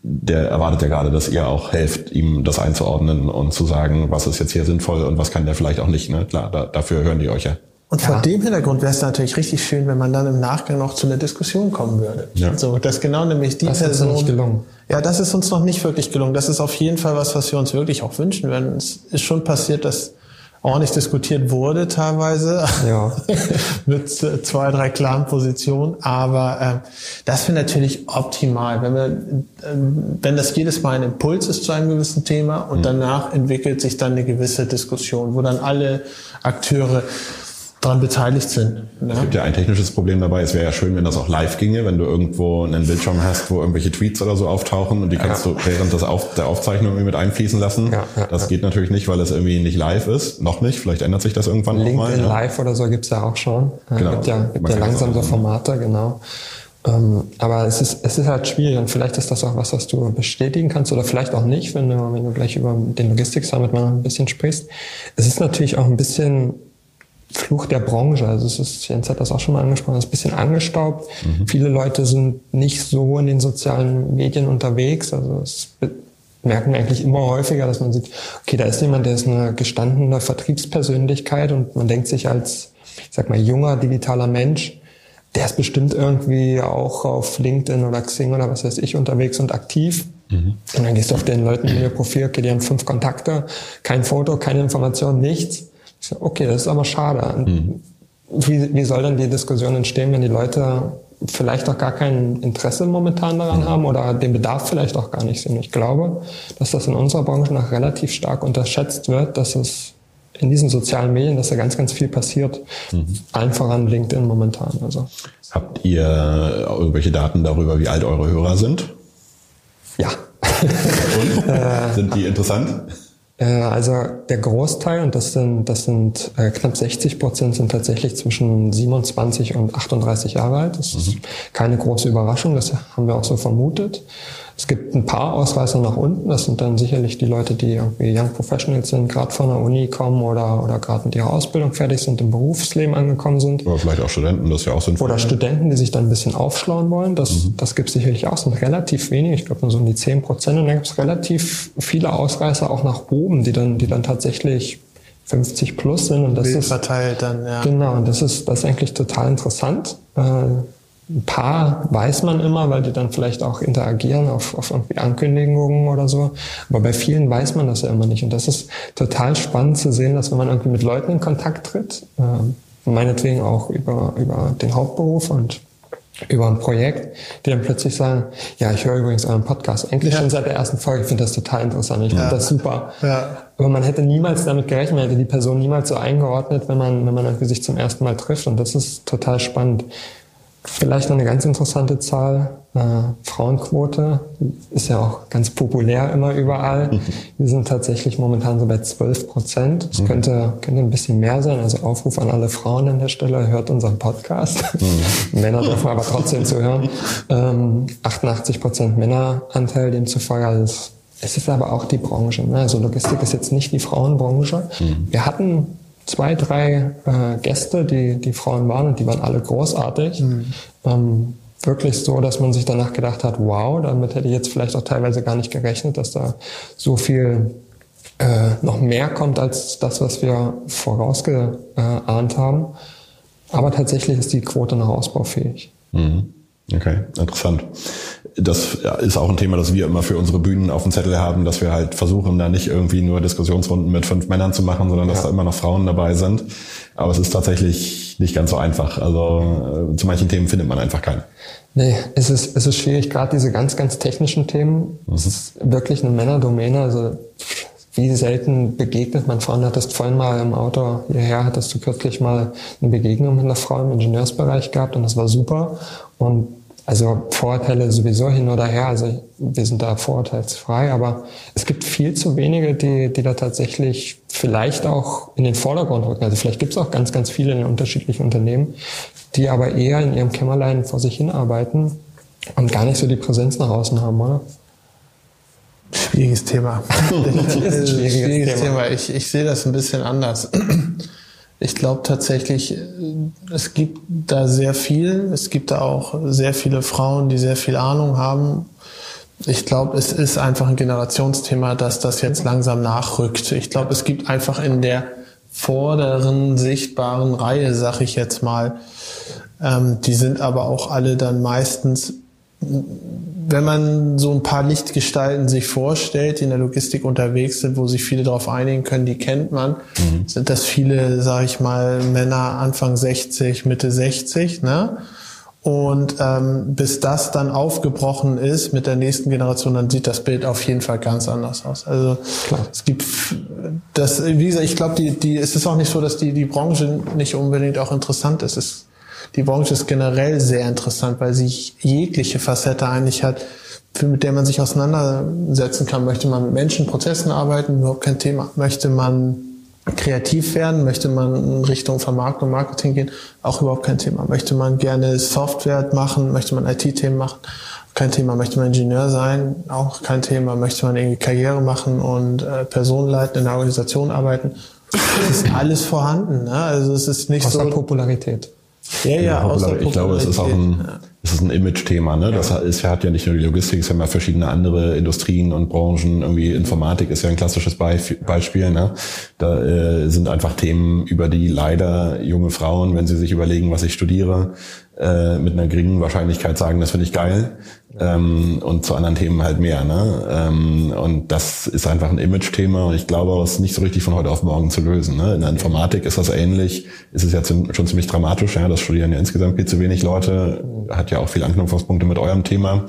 Der erwartet ja gerade, dass ihr auch helft, ihm das einzuordnen und zu sagen, was ist jetzt hier sinnvoll und was kann der vielleicht auch nicht. Ne? Klar, da, dafür hören die euch ja. Und ja. vor dem Hintergrund wäre es natürlich richtig schön, wenn man dann im Nachgang noch zu einer Diskussion kommen würde. Ja. So, dass genau nämlich die das Person. Ist nicht gelungen. Ja, das ist uns noch nicht wirklich gelungen. Das ist auf jeden Fall was, was wir uns wirklich auch wünschen würden. Es ist schon passiert, dass ordentlich diskutiert wurde teilweise ja. mit zwei, drei klaren Positionen. Aber äh, das wäre natürlich optimal, wenn wir, äh, wenn das jedes Mal ein Impuls ist zu einem gewissen Thema und mhm. danach entwickelt sich dann eine gewisse Diskussion, wo dann alle Akteure daran beteiligt sind. Ne? Es gibt ja ein technisches Problem dabei. Es wäre ja schön, wenn das auch live ginge, wenn du irgendwo einen Bildschirm hast, wo irgendwelche Tweets oder so auftauchen und die kannst ja. du während des Auf der Aufzeichnung irgendwie mit einfließen lassen. Ja, ja, das geht natürlich nicht, weil es irgendwie nicht live ist. Noch nicht. Vielleicht ändert sich das irgendwann LinkedIn mal. LinkedIn Live oder so gibt's ja auch schon. Genau. Gibt ja, gibt ja langsam so Formate, genau. Ähm, aber es ist, es ist halt schwierig und vielleicht ist das auch was, was du bestätigen kannst oder vielleicht auch nicht, wenn du, wenn du gleich über den Logistik-Summit mal ein bisschen sprichst. Es ist natürlich auch ein bisschen Fluch der Branche. Also es ist, Jens hat das auch schon mal angesprochen, es ist ein bisschen angestaubt. Mhm. Viele Leute sind nicht so in den sozialen Medien unterwegs. Also es merken wir eigentlich immer häufiger, dass man sieht, okay, da ist jemand, der ist eine gestandene Vertriebspersönlichkeit und man denkt sich als, ich sag mal, junger digitaler Mensch, der ist bestimmt irgendwie auch auf LinkedIn oder Xing oder was weiß ich unterwegs und aktiv. Mhm. Und dann gehst du auf den Leuten in ihr Profil, okay, die haben fünf Kontakte, kein Foto, keine Information, nichts. Ich so, okay, das ist aber schade. Mhm. Wie, wie soll dann die Diskussion entstehen, wenn die Leute vielleicht auch gar kein Interesse momentan daran haben oder den Bedarf vielleicht auch gar nicht sehen. Ich glaube, dass das in unserer Branche noch relativ stark unterschätzt wird, dass es in diesen sozialen Medien, dass da ganz, ganz viel passiert. Mhm. Allen voran LinkedIn momentan. Also. Habt ihr irgendwelche Daten darüber, wie alt eure Hörer sind? Ja. Und? Sind die interessant? Äh, also der Großteil, und das sind, das sind äh, knapp 60 Prozent, sind tatsächlich zwischen 27 und 38 Jahre alt. Das mhm. ist keine große Überraschung, das haben wir auch so vermutet. Es gibt ein paar Ausreißer nach unten. Das sind dann sicherlich die Leute, die irgendwie Young Professionals sind, gerade von der Uni kommen oder, oder gerade mit ihrer Ausbildung fertig sind, im Berufsleben angekommen sind. Oder vielleicht auch Studenten, das ist ja auch sinnvoll. Oder Studenten, die sich dann ein bisschen aufschlauen wollen. Das, mhm. das gibt es sicherlich auch. Das sind relativ wenige, ich glaube nur so um die 10 Prozent. Und dann gibt es relativ viele Ausreißer auch nach oben, die dann, die dann tatsächlich 50 plus sind. Und das Wild ist verteilt dann, ja. Genau, und das ist, das ist eigentlich total interessant. Äh, ein paar weiß man immer, weil die dann vielleicht auch interagieren auf, auf irgendwie Ankündigungen oder so. Aber bei vielen weiß man das ja immer nicht. Und das ist total spannend zu sehen, dass wenn man irgendwie mit Leuten in Kontakt tritt, äh, meinetwegen auch über, über den Hauptberuf und über ein Projekt, die dann plötzlich sagen, ja, ich höre übrigens euren Podcast. Eigentlich ja. schon seit der ersten Folge. Ich finde das total interessant. Ich ja. finde das super. Ja. Aber man hätte niemals damit gerechnet, man hätte die Person niemals so eingeordnet, wenn man, wenn man irgendwie sich zum ersten Mal trifft. Und das ist total spannend. Vielleicht noch eine ganz interessante Zahl. Äh, Frauenquote ist ja auch ganz populär immer überall. Wir sind tatsächlich momentan so bei 12 Prozent. Es mhm. könnte, könnte ein bisschen mehr sein. Also Aufruf an alle Frauen an der Stelle, hört unseren Podcast. Mhm. Männer dürfen aber trotzdem zuhören. Ähm, 88 Prozent Männeranteil demzufolge. Also es ist aber auch die Branche. Ne? Also Logistik ist jetzt nicht die Frauenbranche. Mhm. Wir hatten zwei, drei äh, Gäste, die, die Frauen waren und die waren alle großartig. Mhm. Ähm, wirklich so, dass man sich danach gedacht hat, wow, damit hätte ich jetzt vielleicht auch teilweise gar nicht gerechnet, dass da so viel äh, noch mehr kommt als das, was wir vorausgeahnt haben. Aber tatsächlich ist die Quote noch ausbaufähig. Mhm. Okay, interessant. Das ist auch ein Thema, das wir immer für unsere Bühnen auf dem Zettel haben, dass wir halt versuchen, da nicht irgendwie nur Diskussionsrunden mit fünf Männern zu machen, sondern dass ja. da immer noch Frauen dabei sind. Aber es ist tatsächlich nicht ganz so einfach. Also äh, zu manchen Themen findet man einfach keinen. Nee, es ist, es ist schwierig, gerade diese ganz, ganz technischen Themen. Mhm. Es ist wirklich eine Männerdomäne. Also wie selten begegnet man Frauen. Hattest vorhin mal im Auto hierher, hattest du kürzlich mal eine Begegnung mit einer Frau im Ingenieursbereich gehabt und das war super. Und also Vorurteile sowieso hin oder her, also wir sind da vorurteilsfrei, aber es gibt viel zu wenige, die, die da tatsächlich vielleicht auch in den Vordergrund rücken. Also vielleicht gibt es auch ganz, ganz viele in den unterschiedlichen Unternehmen, die aber eher in ihrem Kämmerlein vor sich hinarbeiten und gar nicht so die Präsenz nach außen haben, oder? Schwieriges Thema. schwieriges, schwieriges Thema. Thema. Ich, ich sehe das ein bisschen anders. Ich glaube tatsächlich, es gibt da sehr viel. Es gibt da auch sehr viele Frauen, die sehr viel Ahnung haben. Ich glaube, es ist einfach ein Generationsthema, dass das jetzt langsam nachrückt. Ich glaube, es gibt einfach in der vorderen sichtbaren Reihe, sag ich jetzt mal, ähm, die sind aber auch alle dann meistens wenn man so ein paar Lichtgestalten sich vorstellt, die in der Logistik unterwegs sind, wo sich viele darauf einigen können, die kennt man, mhm. sind das viele, sage ich mal, Männer Anfang 60, Mitte 60, ne? Und ähm, bis das dann aufgebrochen ist mit der nächsten Generation, dann sieht das Bild auf jeden Fall ganz anders aus. Also Klar. es gibt das, wie gesagt, ich glaube, die, die, es ist auch nicht so, dass die, die Branche nicht unbedingt auch interessant ist. Es die Branche ist generell sehr interessant, weil sie jegliche Facette eigentlich hat, mit der man sich auseinandersetzen kann. Möchte man mit Menschen, Prozessen arbeiten, überhaupt kein Thema. Möchte man kreativ werden, möchte man in Richtung Vermarktung, Marketing gehen, auch überhaupt kein Thema. Möchte man gerne Software machen, möchte man IT-Themen machen, kein Thema. Möchte man Ingenieur sein, auch kein Thema. Möchte man irgendwie Karriere machen und äh, Personen leiten, in der Organisation arbeiten, es ist alles vorhanden. Ne? Also es ist nicht Außer so Popularität. Ja, ja, ich glaube, es ist auch ein, es ist ein Image-Thema. Ne? Das ist, hat ja nicht nur die Logistik, es haben ja verschiedene andere Industrien und Branchen. Irgendwie Informatik ist ja ein klassisches Beispiel. Ne? Da äh, sind einfach Themen, über die leider junge Frauen, wenn sie sich überlegen, was ich studiere, äh, mit einer geringen Wahrscheinlichkeit sagen, das finde ich geil. Ähm, und zu anderen Themen halt mehr. Ne? Ähm, und das ist einfach ein Image-Thema und ich glaube, es ist nicht so richtig von heute auf morgen zu lösen. Ne? In der Informatik ist das ähnlich, ist es ja schon ziemlich dramatisch, ja, das studieren ja insgesamt viel zu wenig Leute, hat ja auch viel Anknüpfungspunkte mit eurem Thema.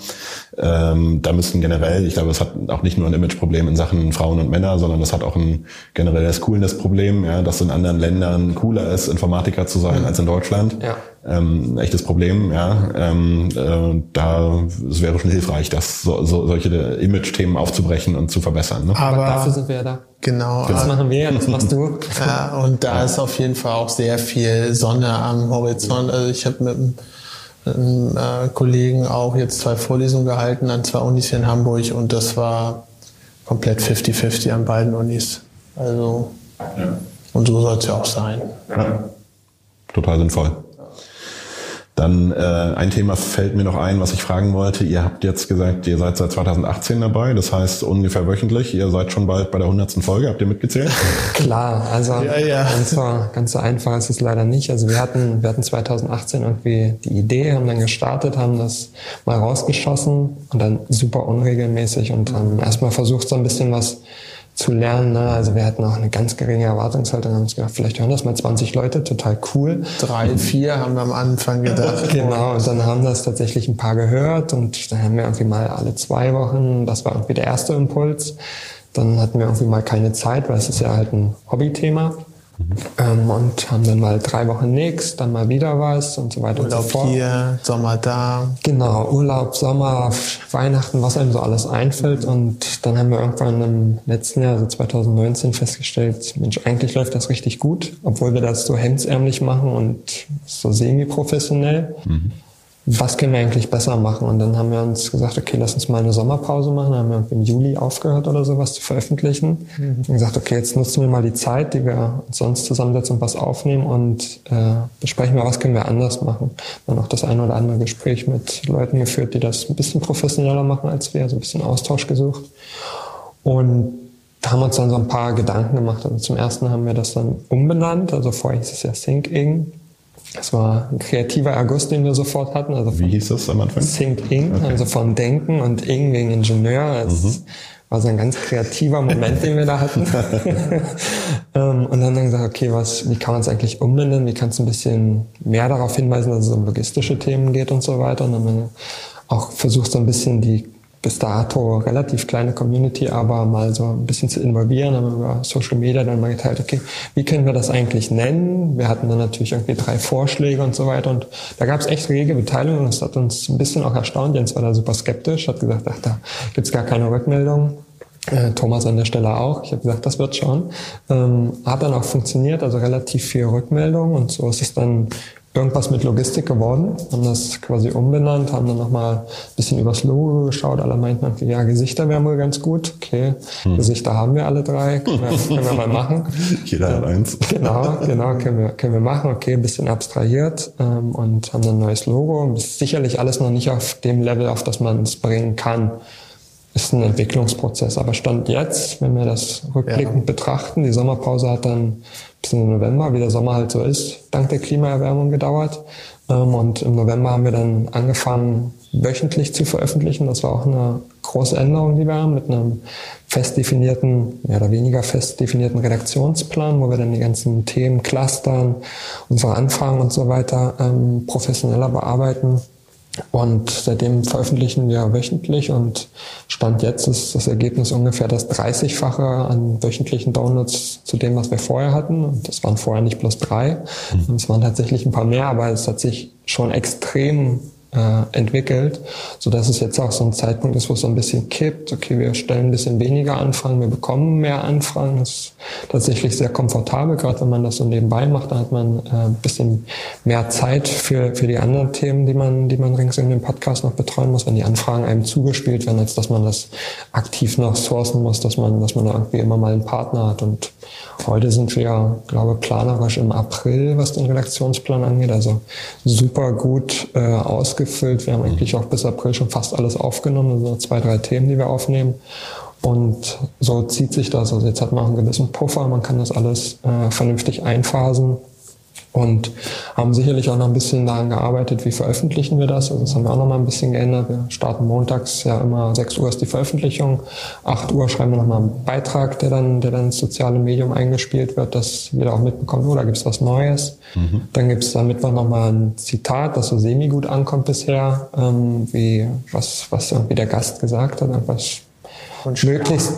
Ähm, da müssen generell, ich glaube, es hat auch nicht nur ein Imageproblem in Sachen Frauen und Männer, sondern das hat auch ein generelles Coolness-Problem, ja, dass in anderen Ländern cooler ist, Informatiker zu sein mhm. als in Deutschland. Ja. Ähm, ein echtes Problem, ja. Ähm, äh, da es wäre schon hilfreich, das so, so, solche Image-Themen aufzubrechen und zu verbessern. Ne? Aber dafür sind wir ja da. Genau. Das machen wir, das machst du. ja, und da ist auf jeden Fall auch sehr viel Sonne am Horizont. Also ich habe mit einem äh, Kollegen auch jetzt zwei Vorlesungen gehalten an zwei Unis hier in Hamburg und das war komplett 50-50 an beiden Unis. Also, ja. und so soll es ja auch sein. Ja. Total sinnvoll. Dann äh, ein Thema fällt mir noch ein, was ich fragen wollte. Ihr habt jetzt gesagt, ihr seid seit 2018 dabei, das heißt ungefähr wöchentlich. Ihr seid schon bald bei der 100. Folge. Habt ihr mitgezählt? Klar, also ja, ja. Ganz, so, ganz so einfach ist es leider nicht. Also wir hatten, wir hatten 2018 irgendwie die Idee, haben dann gestartet, haben das mal rausgeschossen und dann super unregelmäßig und haben erstmal versucht, so ein bisschen was zu lernen. Ne? Also wir hatten auch eine ganz geringe Erwartungshaltung, haben uns gedacht, vielleicht hören das mal 20 Leute, total cool. Drei, vier haben wir am Anfang gedacht. genau, und dann haben das tatsächlich ein paar gehört und dann haben wir irgendwie mal alle zwei Wochen, das war irgendwie der erste Impuls. Dann hatten wir irgendwie mal keine Zeit, weil es ist ja halt ein Hobbythema. Ähm, und haben dann mal drei Wochen nichts, dann mal wieder was und so weiter Urlaub und so fort. hier, Sommer da. Genau, Urlaub, Sommer, Weihnachten, was einem so alles einfällt. Und dann haben wir irgendwann im letzten Jahr, also 2019, festgestellt, Mensch, eigentlich läuft das richtig gut, obwohl wir das so hemdsärmlich machen und so semi-professionell. Mhm was können wir eigentlich besser machen? Und dann haben wir uns gesagt, okay, lass uns mal eine Sommerpause machen. Dann haben wir im Juli aufgehört oder sowas zu veröffentlichen. Mhm. Und gesagt, okay, jetzt nutzen wir mal die Zeit, die wir sonst zusammensetzen und was aufnehmen und äh, besprechen wir, was können wir anders machen. Dann auch das eine oder andere Gespräch mit Leuten geführt, die das ein bisschen professioneller machen als wir, also ein bisschen Austausch gesucht. Und da haben wir uns dann so ein paar Gedanken gemacht. Also zum ersten haben wir das dann umbenannt. Also vorher hieß es ja Think-Ing. Es war ein kreativer August, den wir sofort hatten. Also Wie hieß das am Anfang? Think Ing, okay. also von Denken und Ing wegen Ingenieur. Es mhm. war so ein ganz kreativer Moment, den wir da hatten. Ähm, und dann haben wir gesagt, okay, was, wie kann man es eigentlich umbenennen? Wie kannst du ein bisschen mehr darauf hinweisen, dass es um logistische Themen geht und so weiter? Und dann haben wir auch versucht, so ein bisschen die bis dato relativ kleine Community, aber mal so ein bisschen zu involvieren, haben über Social Media dann mal geteilt, okay, wie können wir das eigentlich nennen? Wir hatten dann natürlich irgendwie drei Vorschläge und so weiter und da gab es echt rege Beteiligung und das hat uns ein bisschen auch erstaunt. Jens war da super skeptisch, hat gesagt, ach, da gibt's gar keine Rückmeldung. Äh, Thomas an der Stelle auch. Ich habe gesagt, das wird schon. Ähm, hat dann auch funktioniert, also relativ viel Rückmeldung und so ist es dann irgendwas mit Logistik geworden, haben das quasi umbenannt, haben dann nochmal ein bisschen übers Logo geschaut. Alle meinten, okay, ja, Gesichter wären wohl ganz gut. Okay, hm. Gesichter haben wir alle drei, können wir, können wir mal machen. Jeder hat eins. Genau, genau, können wir, können wir machen. Okay, ein bisschen abstrahiert ähm, und haben dann ein neues Logo. Ist sicherlich alles noch nicht auf dem Level, auf das man es bringen kann ist ein Entwicklungsprozess. Aber Stand jetzt, wenn wir das rückblickend ja. betrachten, die Sommerpause hat dann bis im November, wie der Sommer halt so ist, dank der Klimaerwärmung gedauert. Ähm, und im November haben wir dann angefangen, wöchentlich zu veröffentlichen. Das war auch eine große Änderung, die wir haben, mit einem fest definierten, mehr oder weniger fest definierten Redaktionsplan, wo wir dann die ganzen Themen clustern, unsere Anfragen und so weiter ähm, professioneller bearbeiten und seitdem veröffentlichen wir wöchentlich und Stand jetzt ist das Ergebnis ungefähr das 30-fache an wöchentlichen Downloads zu dem, was wir vorher hatten. Und das waren vorher nicht bloß drei. Mhm. Es waren tatsächlich ein paar mehr, aber es hat sich schon extrem äh, entwickelt, so dass es jetzt auch so ein Zeitpunkt ist, wo es so ein bisschen kippt. Okay, wir stellen ein bisschen weniger Anfragen, wir bekommen mehr Anfragen. Das ist tatsächlich sehr komfortabel, gerade wenn man das so nebenbei macht, dann hat man äh, ein bisschen mehr Zeit für, für die anderen Themen, die man, die man rings in dem Podcast noch betreuen muss, wenn die Anfragen einem zugespielt werden, als dass man das aktiv noch sourcen muss, dass man, dass man da irgendwie immer mal einen Partner hat und Heute sind wir, glaube planerisch im April, was den Redaktionsplan angeht. Also super gut äh, ausgefüllt. Wir haben eigentlich auch bis April schon fast alles aufgenommen. Also zwei, drei Themen, die wir aufnehmen. Und so zieht sich das. Also jetzt hat man auch einen gewissen Puffer. Man kann das alles äh, vernünftig einphasen und haben sicherlich auch noch ein bisschen daran gearbeitet, wie veröffentlichen wir das. Also das haben wir auch noch mal ein bisschen geändert. Wir starten montags ja immer 6 Uhr ist die Veröffentlichung, 8 Uhr schreiben wir noch mal einen Beitrag, der dann, der dann ins soziale Medium eingespielt wird, dass jeder auch mitbekommt, oh, da gibt's was Neues. Mhm. Dann gibt's am Mittwoch noch mal ein Zitat, das so semi gut ankommt bisher, ähm, wie was, was irgendwie der Gast gesagt hat, irgendwas möglichst,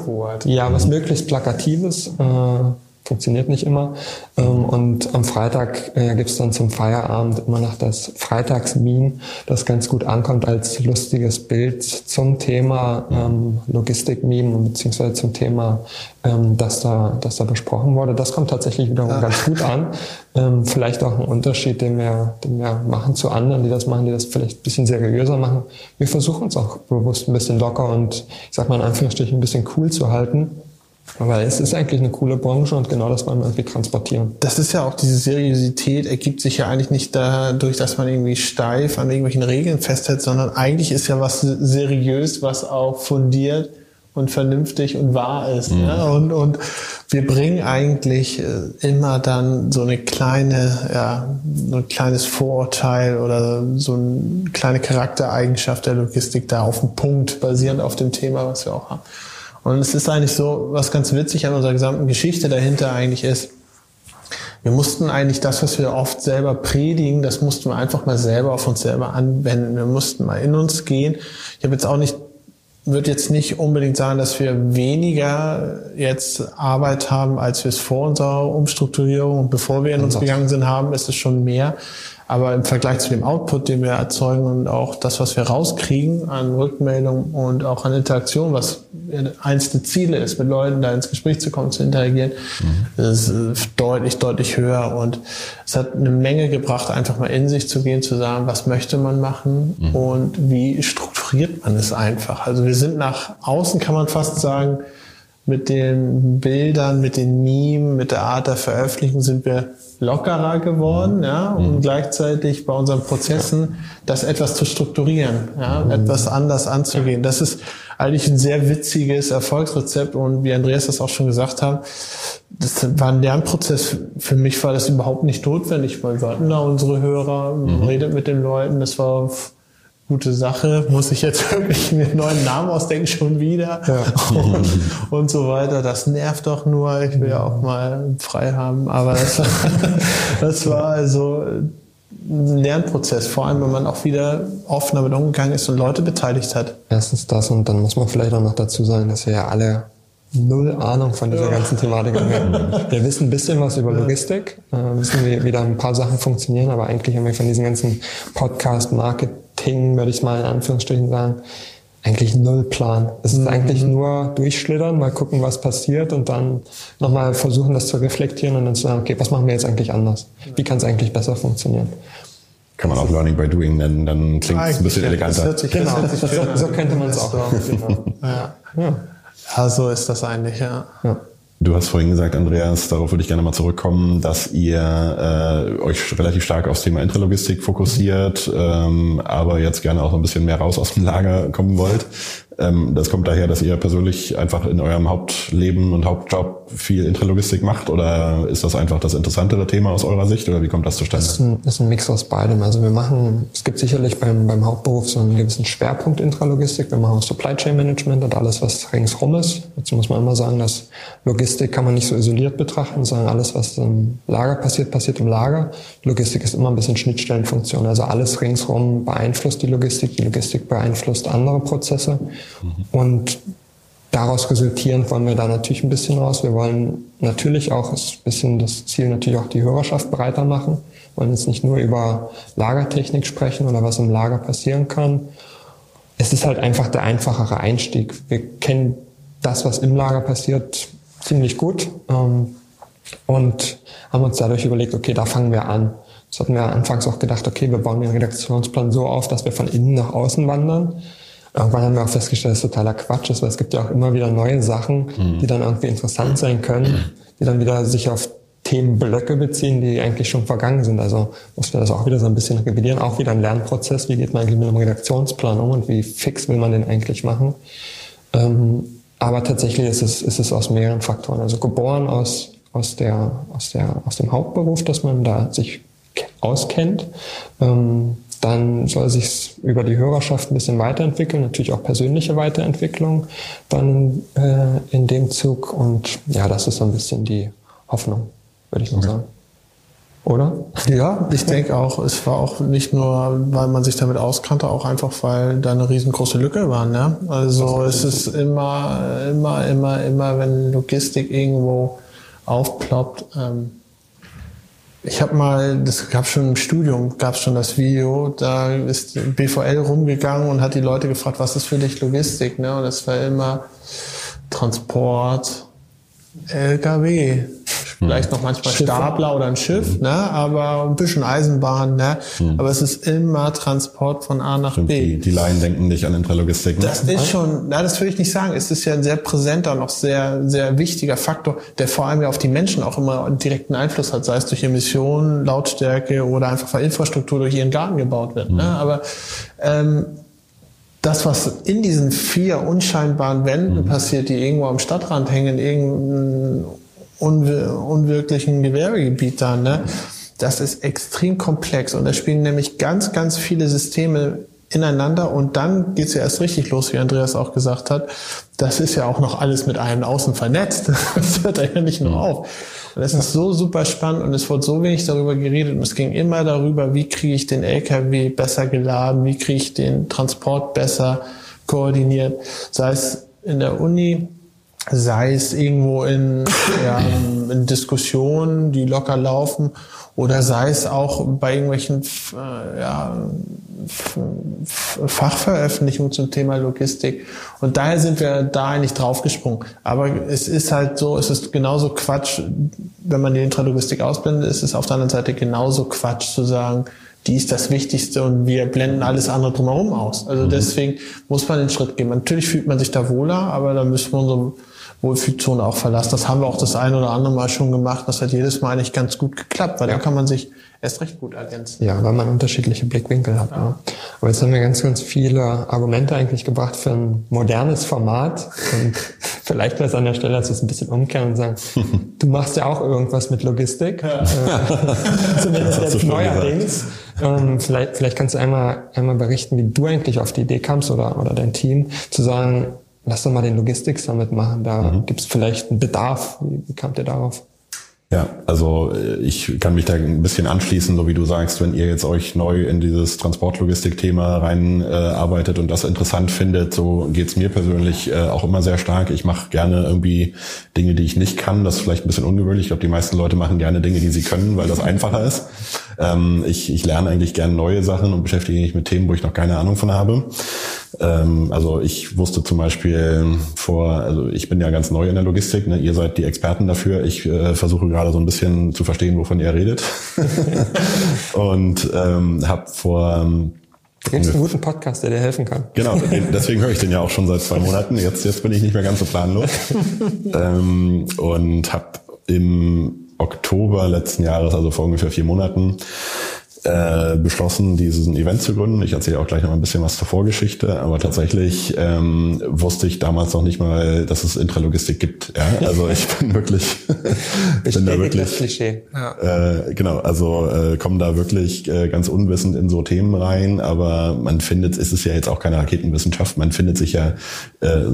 ja, was möglichst Plakatives. Äh, funktioniert nicht immer. Ähm, und am Freitag äh, gibt es dann zum Feierabend immer noch das Freitagsmeme, das ganz gut ankommt als lustiges Bild zum Thema ähm, Logistik-Meme beziehungsweise zum Thema, ähm, das, da, das da besprochen wurde. Das kommt tatsächlich wiederum ja. ganz gut an. Ähm, vielleicht auch ein Unterschied, den wir, den wir machen zu anderen, die das machen, die das vielleicht ein bisschen seriöser machen. Wir versuchen es auch bewusst ein bisschen locker und ich sag mal in Anführungsstrichen ein bisschen cool zu halten weil es ist eigentlich eine coole Branche und genau das wollen wir irgendwie transportieren. Das ist ja auch diese Seriosität ergibt sich ja eigentlich nicht dadurch, dass man irgendwie steif an irgendwelchen Regeln festhält, sondern eigentlich ist ja was seriös, was auch fundiert und vernünftig und wahr ist. Mhm. Ja? Und, und wir bringen eigentlich äh, immer dann so eine kleine, ja, so ein kleines Vorurteil oder so eine kleine Charaktereigenschaft der Logistik da auf den Punkt, basierend auf dem Thema, was wir auch haben. Und es ist eigentlich so, was ganz witzig an unserer gesamten Geschichte dahinter eigentlich ist, wir mussten eigentlich das, was wir oft selber predigen, das mussten wir einfach mal selber auf uns selber anwenden. Wir mussten mal in uns gehen. Ich habe jetzt auch nicht würde jetzt nicht unbedingt sagen, dass wir weniger jetzt Arbeit haben, als wir es vor unserer Umstrukturierung und bevor wir in uns gegangen sind haben, ist es schon mehr. Aber im Vergleich zu dem Output, den wir erzeugen und auch das, was wir rauskriegen an Rückmeldung und auch an Interaktion, was eins der Ziele ist, mit Leuten da ins Gespräch zu kommen, zu interagieren, mhm. ist deutlich, deutlich höher. Und es hat eine Menge gebracht, einfach mal in sich zu gehen, zu sagen, was möchte man machen mhm. und wie strukturiert man es einfach. Also wir sind nach außen, kann man fast sagen, mit den Bildern, mit den Memes, mit der Art der Veröffentlichung sind wir lockerer geworden, ja, um mhm. gleichzeitig bei unseren Prozessen das etwas zu strukturieren, ja, mhm. etwas anders anzugehen. Das ist eigentlich ein sehr witziges Erfolgsrezept und wie Andreas das auch schon gesagt hat, das war ein Lernprozess. Für mich war das überhaupt nicht notwendig, weil wir hatten da unsere Hörer, mhm. redet mit den Leuten, das war gute Sache, muss ich jetzt wirklich mir einen neuen Namen ausdenken, schon wieder ja. und, und, so weiter. Das nervt doch nur, ich will ja auch mal frei haben, aber das, war, das war also ein Lernprozess, vor allem wenn man auch wieder offen damit umgegangen ist und Leute beteiligt hat. Erstens das und dann muss man vielleicht auch noch dazu sagen, dass wir ja alle null Ahnung von dieser ja. ganzen Thematik haben. Wir wissen ein bisschen was über Logistik, äh, wissen, wie, wie da ein paar Sachen funktionieren, aber eigentlich haben wir von diesen ganzen Podcast, Marketing, würde ich mal in Anführungsstrichen sagen, eigentlich null Plan. Es ist mhm. eigentlich nur durchschlittern, mal gucken, was passiert und dann nochmal versuchen, das zu reflektieren und dann zu sagen, okay, was machen wir jetzt eigentlich anders? Wie kann es eigentlich besser funktionieren? Kann man auch Learning by Doing nennen, dann klingt es ein bisschen eleganter. Sich, genau, so, so könnte man es auch. Genau. Ja. Ja. ja, so ist das eigentlich, ja. ja. Du hast vorhin gesagt, Andreas, darauf würde ich gerne mal zurückkommen, dass ihr äh, euch relativ stark aufs Thema Intralogistik fokussiert, ähm, aber jetzt gerne auch ein bisschen mehr raus aus dem Lager kommen wollt. Ähm, das kommt daher, dass ihr persönlich einfach in eurem Hauptleben und Hauptjob viel Intralogistik macht oder ist das einfach das interessantere Thema aus eurer Sicht oder wie kommt das zustande? Das ist ein, ist ein Mix aus beidem. Also wir machen, es gibt sicherlich beim, beim Hauptberuf so einen gewissen Schwerpunkt Intralogistik. Wir machen Supply Chain Management und alles, was ringsrum ist. Dazu muss man immer sagen, dass Logistik kann man nicht so isoliert betrachten, sondern alles, was im Lager passiert, passiert im Lager. Logistik ist immer ein bisschen Schnittstellenfunktion. Also alles ringsrum beeinflusst die Logistik. Die Logistik beeinflusst andere Prozesse. Und daraus resultierend wollen wir da natürlich ein bisschen raus. Wir wollen natürlich auch, ist ein bisschen das Ziel, natürlich auch die Hörerschaft breiter machen. Wir wollen jetzt nicht nur über Lagertechnik sprechen oder was im Lager passieren kann. Es ist halt einfach der einfachere Einstieg. Wir kennen das, was im Lager passiert, ziemlich gut ähm, und haben uns dadurch überlegt, okay, da fangen wir an. Das hatten wir anfangs auch gedacht, okay, wir bauen den Redaktionsplan so auf, dass wir von innen nach außen wandern. Irgendwann haben wir auch festgestellt, dass es totaler Quatsch ist, weil es gibt ja auch immer wieder neue Sachen, mhm. die dann irgendwie interessant sein können, die dann wieder sich auf Themenblöcke beziehen, die eigentlich schon vergangen sind. Also muss man das auch wieder so ein bisschen revidieren. Auch wieder ein Lernprozess. Wie geht man eigentlich mit einem Redaktionsplan um und wie fix will man den eigentlich machen? Ähm, aber tatsächlich ist es, ist es aus mehreren Faktoren. Also geboren aus, aus, der, aus, der, aus dem Hauptberuf, dass man da sich auskennt. Ähm, dann soll sich über die Hörerschaft ein bisschen weiterentwickeln, natürlich auch persönliche Weiterentwicklung dann äh, in dem Zug. Und ja, das ist so ein bisschen die Hoffnung, würde ich mal sagen. Oder? Ja, ich denke auch, es war auch nicht nur, weil man sich damit auskannte, auch einfach, weil da eine riesengroße Lücke war. Ne? Also es ist immer, immer, immer, immer, wenn Logistik irgendwo aufploppt, ähm, ich habe mal, das gab schon im Studium, gab es schon das Video, da ist BVL rumgegangen und hat die Leute gefragt, was ist für dich Logistik? Ne? Und das war immer Transport, LKW, vielleicht noch manchmal Schiffe. Stapler oder ein Schiff, ne? aber ein bisschen Eisenbahn. Ne? Mhm. Aber es ist immer Transport von A nach B. Die, die Laien denken nicht an Intralogistik. Ne? Das ist schon, na, das würde ich nicht sagen. Es ist ja ein sehr präsenter und auch sehr, sehr wichtiger Faktor, der vor allem ja auf die Menschen auch immer einen direkten Einfluss hat, sei es durch Emissionen, Lautstärke oder einfach weil Infrastruktur durch ihren Garten gebaut wird. Mhm. Ne? Hm. Aber ähm, das, was in diesen vier unscheinbaren Wänden mhm. passiert, die irgendwo am Stadtrand hängen, irgendein unwirklichen Gewerbegebiet da, ne? Das ist extrem komplex und da spielen nämlich ganz, ganz viele Systeme ineinander und dann geht's ja erst richtig los, wie Andreas auch gesagt hat. Das ist ja auch noch alles mit einem außen vernetzt. Das hört ja nicht nur auf. Und es ist so super spannend und es wurde so wenig darüber geredet und es ging immer darüber, wie kriege ich den LKW besser geladen, wie kriege ich den Transport besser koordiniert. Sei es in der Uni, sei es irgendwo in, ja, in Diskussionen, die locker laufen, oder sei es auch bei irgendwelchen äh, ja, Fachveröffentlichungen zum Thema Logistik. Und daher sind wir da eigentlich draufgesprungen. Aber es ist halt so, es ist genauso Quatsch, wenn man die Intralogistik ausblendet, ist es auf der anderen Seite genauso Quatsch zu sagen, die ist das Wichtigste und wir blenden alles andere drumherum aus. Also mhm. deswegen muss man den Schritt gehen. Natürlich fühlt man sich da wohler, aber da müssen wir unsere Wohlfühlzone auch verlassen. Das haben wir auch das eine oder andere Mal schon gemacht. Das hat jedes Mal eigentlich ganz gut geklappt, weil ja. da kann man sich erst recht gut ergänzen. Ja, weil man unterschiedliche Blickwinkel hat. Ja. Ne? Aber jetzt haben wir ganz, ganz viele Argumente eigentlich gebracht für ein modernes Format. Und vielleicht wäre es an der Stelle, dass wir es ein bisschen umkehren und sagen, du machst ja auch irgendwas mit Logistik. Ja. Äh, zumindest jetzt neuerdings. Ähm, vielleicht, vielleicht kannst du einmal, einmal berichten, wie du eigentlich auf die Idee kamst oder, oder dein Team, zu sagen, lass doch mal den Logistik-Summit machen. Da mhm. gibt es vielleicht einen Bedarf. Wie, wie kamt ihr darauf? Ja, also äh, ich kann mich da ein bisschen anschließen, so wie du sagst, wenn ihr jetzt euch neu in dieses Transportlogistik-Thema reinarbeitet äh, und das interessant findet, so geht's mir persönlich äh, auch immer sehr stark. Ich mache gerne irgendwie Dinge, die ich nicht kann. Das ist vielleicht ein bisschen ungewöhnlich. Ich glaube, die meisten Leute machen gerne Dinge, die sie können, weil das einfacher ist. Ähm, ich, ich lerne eigentlich gerne neue Sachen und beschäftige mich mit Themen, wo ich noch keine Ahnung von habe. Ähm, also ich wusste zum Beispiel vor, also ich bin ja ganz neu in der Logistik, ne? ihr seid die Experten dafür. Ich äh, versuche gerade so ein bisschen zu verstehen, wovon ihr redet. und ähm, habe vor Du gibst einen guten Podcast, der dir helfen kann. Genau, deswegen höre ich den ja auch schon seit zwei Monaten. Jetzt, jetzt bin ich nicht mehr ganz so planlos. ähm, und habe im Oktober letzten Jahres, also vor ungefähr vier Monaten, äh, beschlossen, diesen Event zu gründen. Ich erzähle auch gleich noch ein bisschen was zur Vorgeschichte, aber tatsächlich ähm, wusste ich damals noch nicht mal, dass es Intralogistik gibt. Ja? Also ich bin wirklich, bin da wirklich, ja. äh, genau, also äh, komme da wirklich äh, ganz unwissend in so Themen rein, aber man findet, es ist ja jetzt auch keine Raketenwissenschaft, man findet sich ja äh,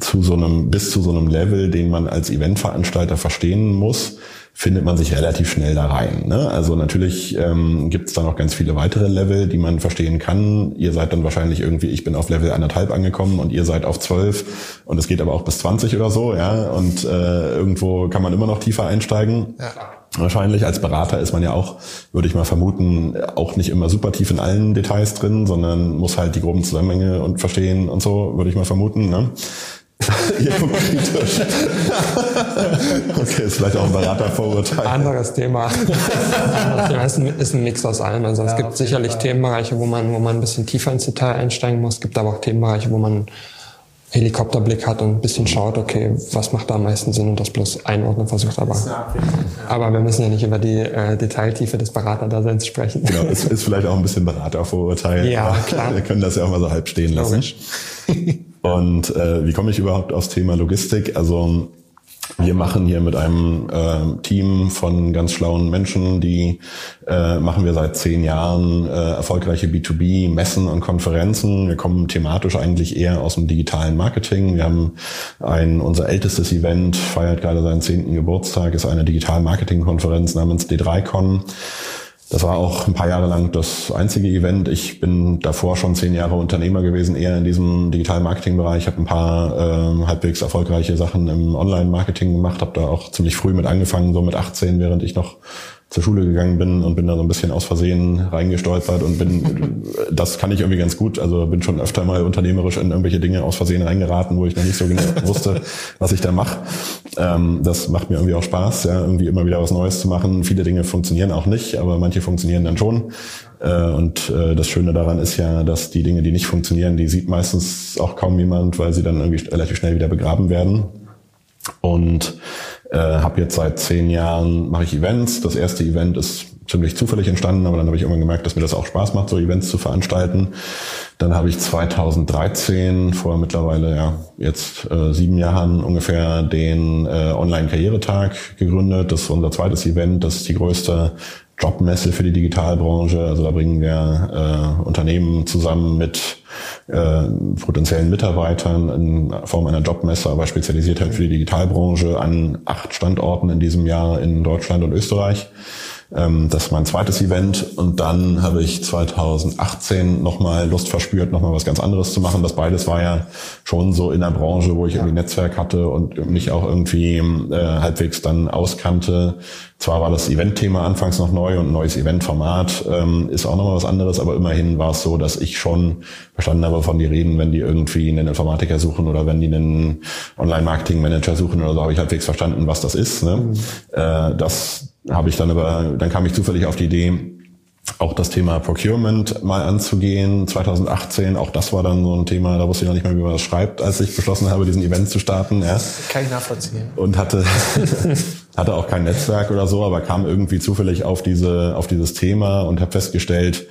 zu so einem, bis zu so einem Level, den man als Eventveranstalter verstehen muss findet man sich relativ schnell da rein. Ne? Also natürlich ähm, gibt es da noch ganz viele weitere Level, die man verstehen kann. Ihr seid dann wahrscheinlich irgendwie, ich bin auf Level anderthalb angekommen und ihr seid auf zwölf und es geht aber auch bis zwanzig oder so, ja. Und äh, irgendwo kann man immer noch tiefer einsteigen. Ja. Wahrscheinlich als Berater ist man ja auch, würde ich mal vermuten, auch nicht immer super tief in allen Details drin, sondern muss halt die groben Zusammenhänge und verstehen und so, würde ich mal vermuten. Ne? Ihr kritisch. okay, ist vielleicht auch ein Beratervorurteil. Anderes Thema. Anderes Thema. Ist, ein, ist ein Mix aus allem. Also ja, es gibt sicherlich Fall. Themenbereiche, wo man, wo man ein bisschen tiefer ins Detail einsteigen muss. Es gibt aber auch Themenbereiche, wo man Helikopterblick hat und ein bisschen schaut, okay, was macht da am meisten Sinn und das bloß einordnen versucht. Aber, aber wir müssen ja nicht über die äh, Detailtiefe des Beraterdaseins sprechen. Genau, es ist vielleicht auch ein bisschen Beratervorurteil. Ja, klar. Wir können das ja auch mal so halb stehen lassen. Und äh, wie komme ich überhaupt aufs Thema Logistik? Also wir machen hier mit einem äh, Team von ganz schlauen Menschen, die äh, machen wir seit zehn Jahren äh, erfolgreiche B2B-Messen und Konferenzen. Wir kommen thematisch eigentlich eher aus dem digitalen Marketing. Wir haben ein, unser ältestes Event, feiert gerade seinen zehnten Geburtstag, ist eine Digital-Marketing-Konferenz namens D3Con. Das war auch ein paar Jahre lang das einzige Event. Ich bin davor schon zehn Jahre Unternehmer gewesen, eher in diesem digitalen Marketing-Bereich. Ich habe ein paar äh, halbwegs erfolgreiche Sachen im Online-Marketing gemacht, habe da auch ziemlich früh mit angefangen, so mit 18, während ich noch zur Schule gegangen bin und bin da so ein bisschen aus Versehen reingestolpert und bin, das kann ich irgendwie ganz gut, also bin schon öfter mal unternehmerisch in irgendwelche Dinge aus Versehen reingeraten, wo ich noch nicht so genau wusste, was ich da mache. Ähm, das macht mir irgendwie auch Spaß, ja, irgendwie immer wieder was Neues zu machen. Viele Dinge funktionieren auch nicht, aber manche funktionieren dann schon. Äh, und äh, das Schöne daran ist ja, dass die Dinge, die nicht funktionieren, die sieht meistens auch kaum jemand, weil sie dann irgendwie relativ schnell wieder begraben werden. Und äh, habe jetzt seit zehn Jahren mache ich Events. Das erste Event ist ziemlich zufällig entstanden, aber dann habe ich irgendwann gemerkt, dass mir das auch Spaß macht, so Events zu veranstalten. Dann habe ich 2013, vor mittlerweile ja jetzt äh, sieben Jahren ungefähr, den äh, Online-Karrieretag gegründet. Das ist unser zweites Event. Das ist die größte Jobmesse für die Digitalbranche. Also da bringen wir äh, Unternehmen zusammen mit äh, potenziellen Mitarbeitern in Form einer Jobmesse, aber spezialisiert halt für die Digitalbranche an acht Standorten in diesem Jahr in Deutschland und Österreich. Ähm, das ist mein zweites Event und dann habe ich 2018 nochmal Lust verspürt, nochmal was ganz anderes zu machen. Das beides war ja schon so in der Branche, wo ich irgendwie Netzwerk hatte und mich auch irgendwie äh, halbwegs dann auskannte. Zwar war das Event-Thema anfangs noch neu und ein neues Event-Format ähm, ist auch nochmal was anderes, aber immerhin war es so, dass ich schon verstanden habe, von die reden, wenn die irgendwie einen Informatiker suchen oder wenn die einen Online-Marketing-Manager suchen oder so, habe ich halbwegs verstanden, was das ist. Ne? Mhm. Äh, das habe ich dann aber, dann kam ich zufällig auf die Idee, auch das Thema Procurement mal anzugehen. 2018, auch das war dann so ein Thema, da wusste ich noch nicht mal, wie man das schreibt, als ich beschlossen habe, diesen Event zu starten. Ja. Kann ich nachvollziehen. Und hatte, hatte auch kein Netzwerk oder so, aber kam irgendwie zufällig auf diese, auf dieses Thema und habe festgestellt,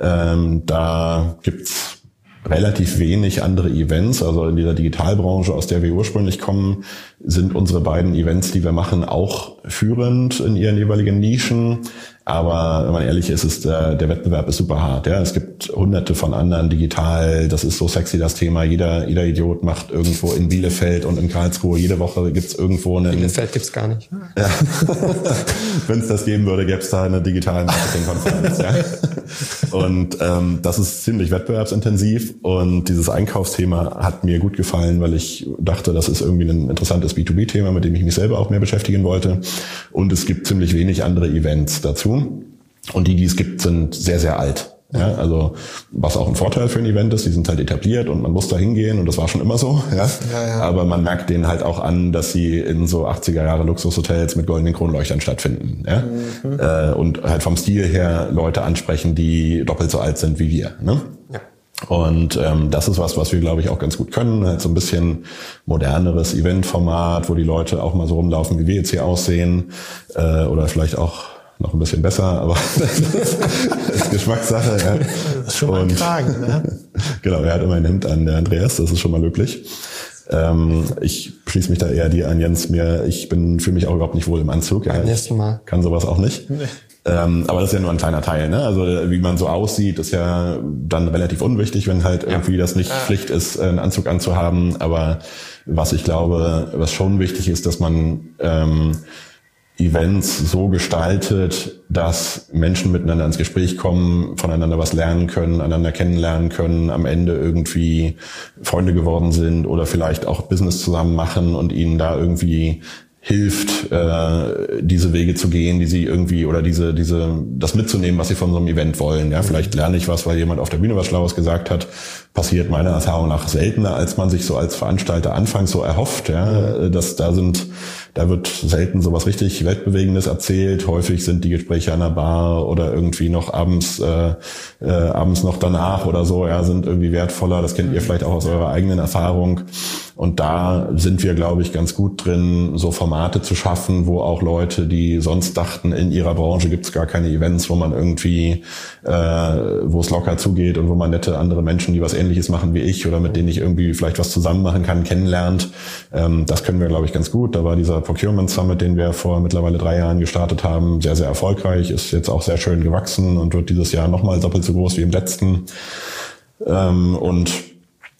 ähm, da gibt's relativ wenig andere Events. Also in dieser Digitalbranche, aus der wir ursprünglich kommen, sind unsere beiden Events, die wir machen, auch führend in ihren jeweiligen Nischen. Aber wenn man ehrlich ist, ist der, der Wettbewerb ist super hart. Ja, es gibt hunderte von anderen digital. Das ist so sexy das Thema. Jeder, jeder Idiot macht irgendwo in Bielefeld und in Karlsruhe. Jede Woche gibt's irgendwo einen. Bielefeld gibt's gar nicht. Ja. wenn es das geben würde, gäbe es da eine digitale Marketingkonferenz. ja. Und ähm, das ist ziemlich wettbewerbsintensiv. Und dieses Einkaufsthema hat mir gut gefallen, weil ich dachte, das ist irgendwie ein interessantes B2B-Thema, mit dem ich mich selber auch mehr beschäftigen wollte. Und es gibt ziemlich wenig andere Events dazu. Und die, die es gibt, sind sehr, sehr alt. Ja, also was auch ein Vorteil für ein Event ist, die sind halt etabliert und man muss da hingehen und das war schon immer so. Ja? Ja, ja. Aber man merkt denen halt auch an, dass sie in so 80er Jahre Luxushotels mit goldenen Kronleuchtern stattfinden. Ja? Mhm. Äh, und halt vom Stil her Leute ansprechen, die doppelt so alt sind wie wir. Ne? Ja. Und ähm, das ist was, was wir, glaube ich, auch ganz gut können. Halt so ein bisschen moderneres Eventformat, wo die Leute auch mal so rumlaufen, wie wir jetzt hier aussehen. Äh, oder vielleicht auch noch ein bisschen besser, aber das ist Geschmackssache. Ja. Das ist schon mal ein Kragen, ne? genau, er hat immer ein Hemd an, der Andreas, das ist schon mal löblich. Ähm, ich schließe mich da eher dir an, Jens. Mir, ich bin fühle mich auch überhaupt nicht wohl im Anzug. Beim ja. nächsten Mal. Kann sowas auch nicht. Nee. Ähm, aber das ist ja nur ein kleiner Teil. Ne? Also wie man so aussieht, ist ja dann relativ unwichtig, wenn halt irgendwie das nicht Pflicht ist, einen Anzug anzuhaben. Aber was ich glaube, was schon wichtig ist, dass man ähm, Events so gestaltet, dass Menschen miteinander ins Gespräch kommen, voneinander was lernen können, einander kennenlernen können, am Ende irgendwie Freunde geworden sind oder vielleicht auch Business zusammen machen und ihnen da irgendwie hilft, äh, diese Wege zu gehen, die sie irgendwie oder diese, diese, das mitzunehmen, was sie von so einem Event wollen. Ja, vielleicht lerne ich was, weil jemand auf der Bühne was Schlaues gesagt hat. Passiert meiner Erfahrung nach seltener, als man sich so als Veranstalter anfangs so erhofft. Ja, dass da sind da wird selten so was richtig Weltbewegendes erzählt. Häufig sind die Gespräche an der Bar oder irgendwie noch abends, äh, äh, abends noch danach oder so, ja, sind irgendwie wertvoller. Das kennt ihr vielleicht auch aus eurer eigenen Erfahrung. Und da sind wir, glaube ich, ganz gut drin, so Formate zu schaffen, wo auch Leute, die sonst dachten, in ihrer Branche gibt es gar keine Events, wo man irgendwie, äh, wo es locker zugeht und wo man nette andere Menschen, die was ähnliches machen wie ich oder mit denen ich irgendwie vielleicht was zusammen machen kann, kennenlernt. Ähm, das können wir, glaube ich, ganz gut. Da war dieser Procurement Summit, den wir vor mittlerweile drei Jahren gestartet haben, sehr, sehr erfolgreich, ist jetzt auch sehr schön gewachsen und wird dieses Jahr nochmal doppelt so groß wie im letzten. Ähm, und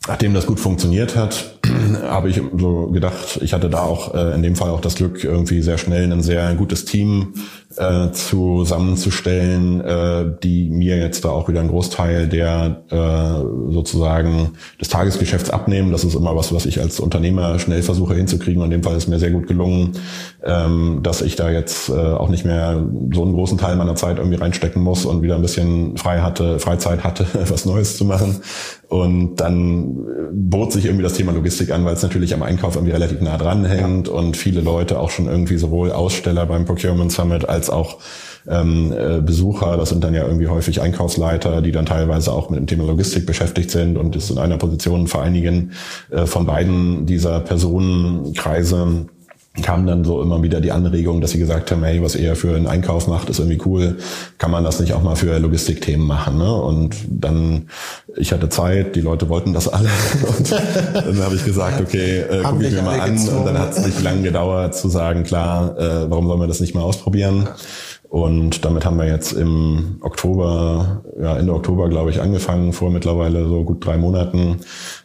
nachdem das gut funktioniert hat, habe ich so gedacht, ich hatte da auch äh, in dem Fall auch das Glück, irgendwie sehr schnell ein sehr gutes Team äh, zusammenzustellen, äh, die mir jetzt da auch wieder einen Großteil der äh, sozusagen des Tagesgeschäfts abnehmen. Das ist immer was, was ich als Unternehmer schnell versuche hinzukriegen. Und in dem Fall ist mir sehr gut gelungen, ähm, dass ich da jetzt äh, auch nicht mehr so einen großen Teil meiner Zeit irgendwie reinstecken muss und wieder ein bisschen frei hatte, Freizeit hatte, was Neues zu machen. Und dann bot sich irgendwie das Thema Logistik an, weil es natürlich am Einkauf irgendwie relativ nah dran hängt und viele Leute auch schon irgendwie sowohl Aussteller beim Procurement Summit als auch ähm, äh, Besucher, das sind dann ja irgendwie häufig Einkaufsleiter, die dann teilweise auch mit dem Thema Logistik beschäftigt sind und es in einer Position vereinigen äh, von beiden dieser Personenkreise kam dann so immer wieder die Anregung, dass sie gesagt haben, hey, was ihr für einen Einkauf macht, ist irgendwie cool. Kann man das nicht auch mal für Logistikthemen machen? Ne? Und dann, ich hatte Zeit, die Leute wollten das alle. Und dann habe ich gesagt, okay, äh, gucke ich mir mal an. Und dann hat es nicht lang gedauert zu sagen, klar, äh, warum sollen wir das nicht mal ausprobieren? Und damit haben wir jetzt im Oktober, ja Ende Oktober, glaube ich, angefangen, vor mittlerweile so gut drei Monaten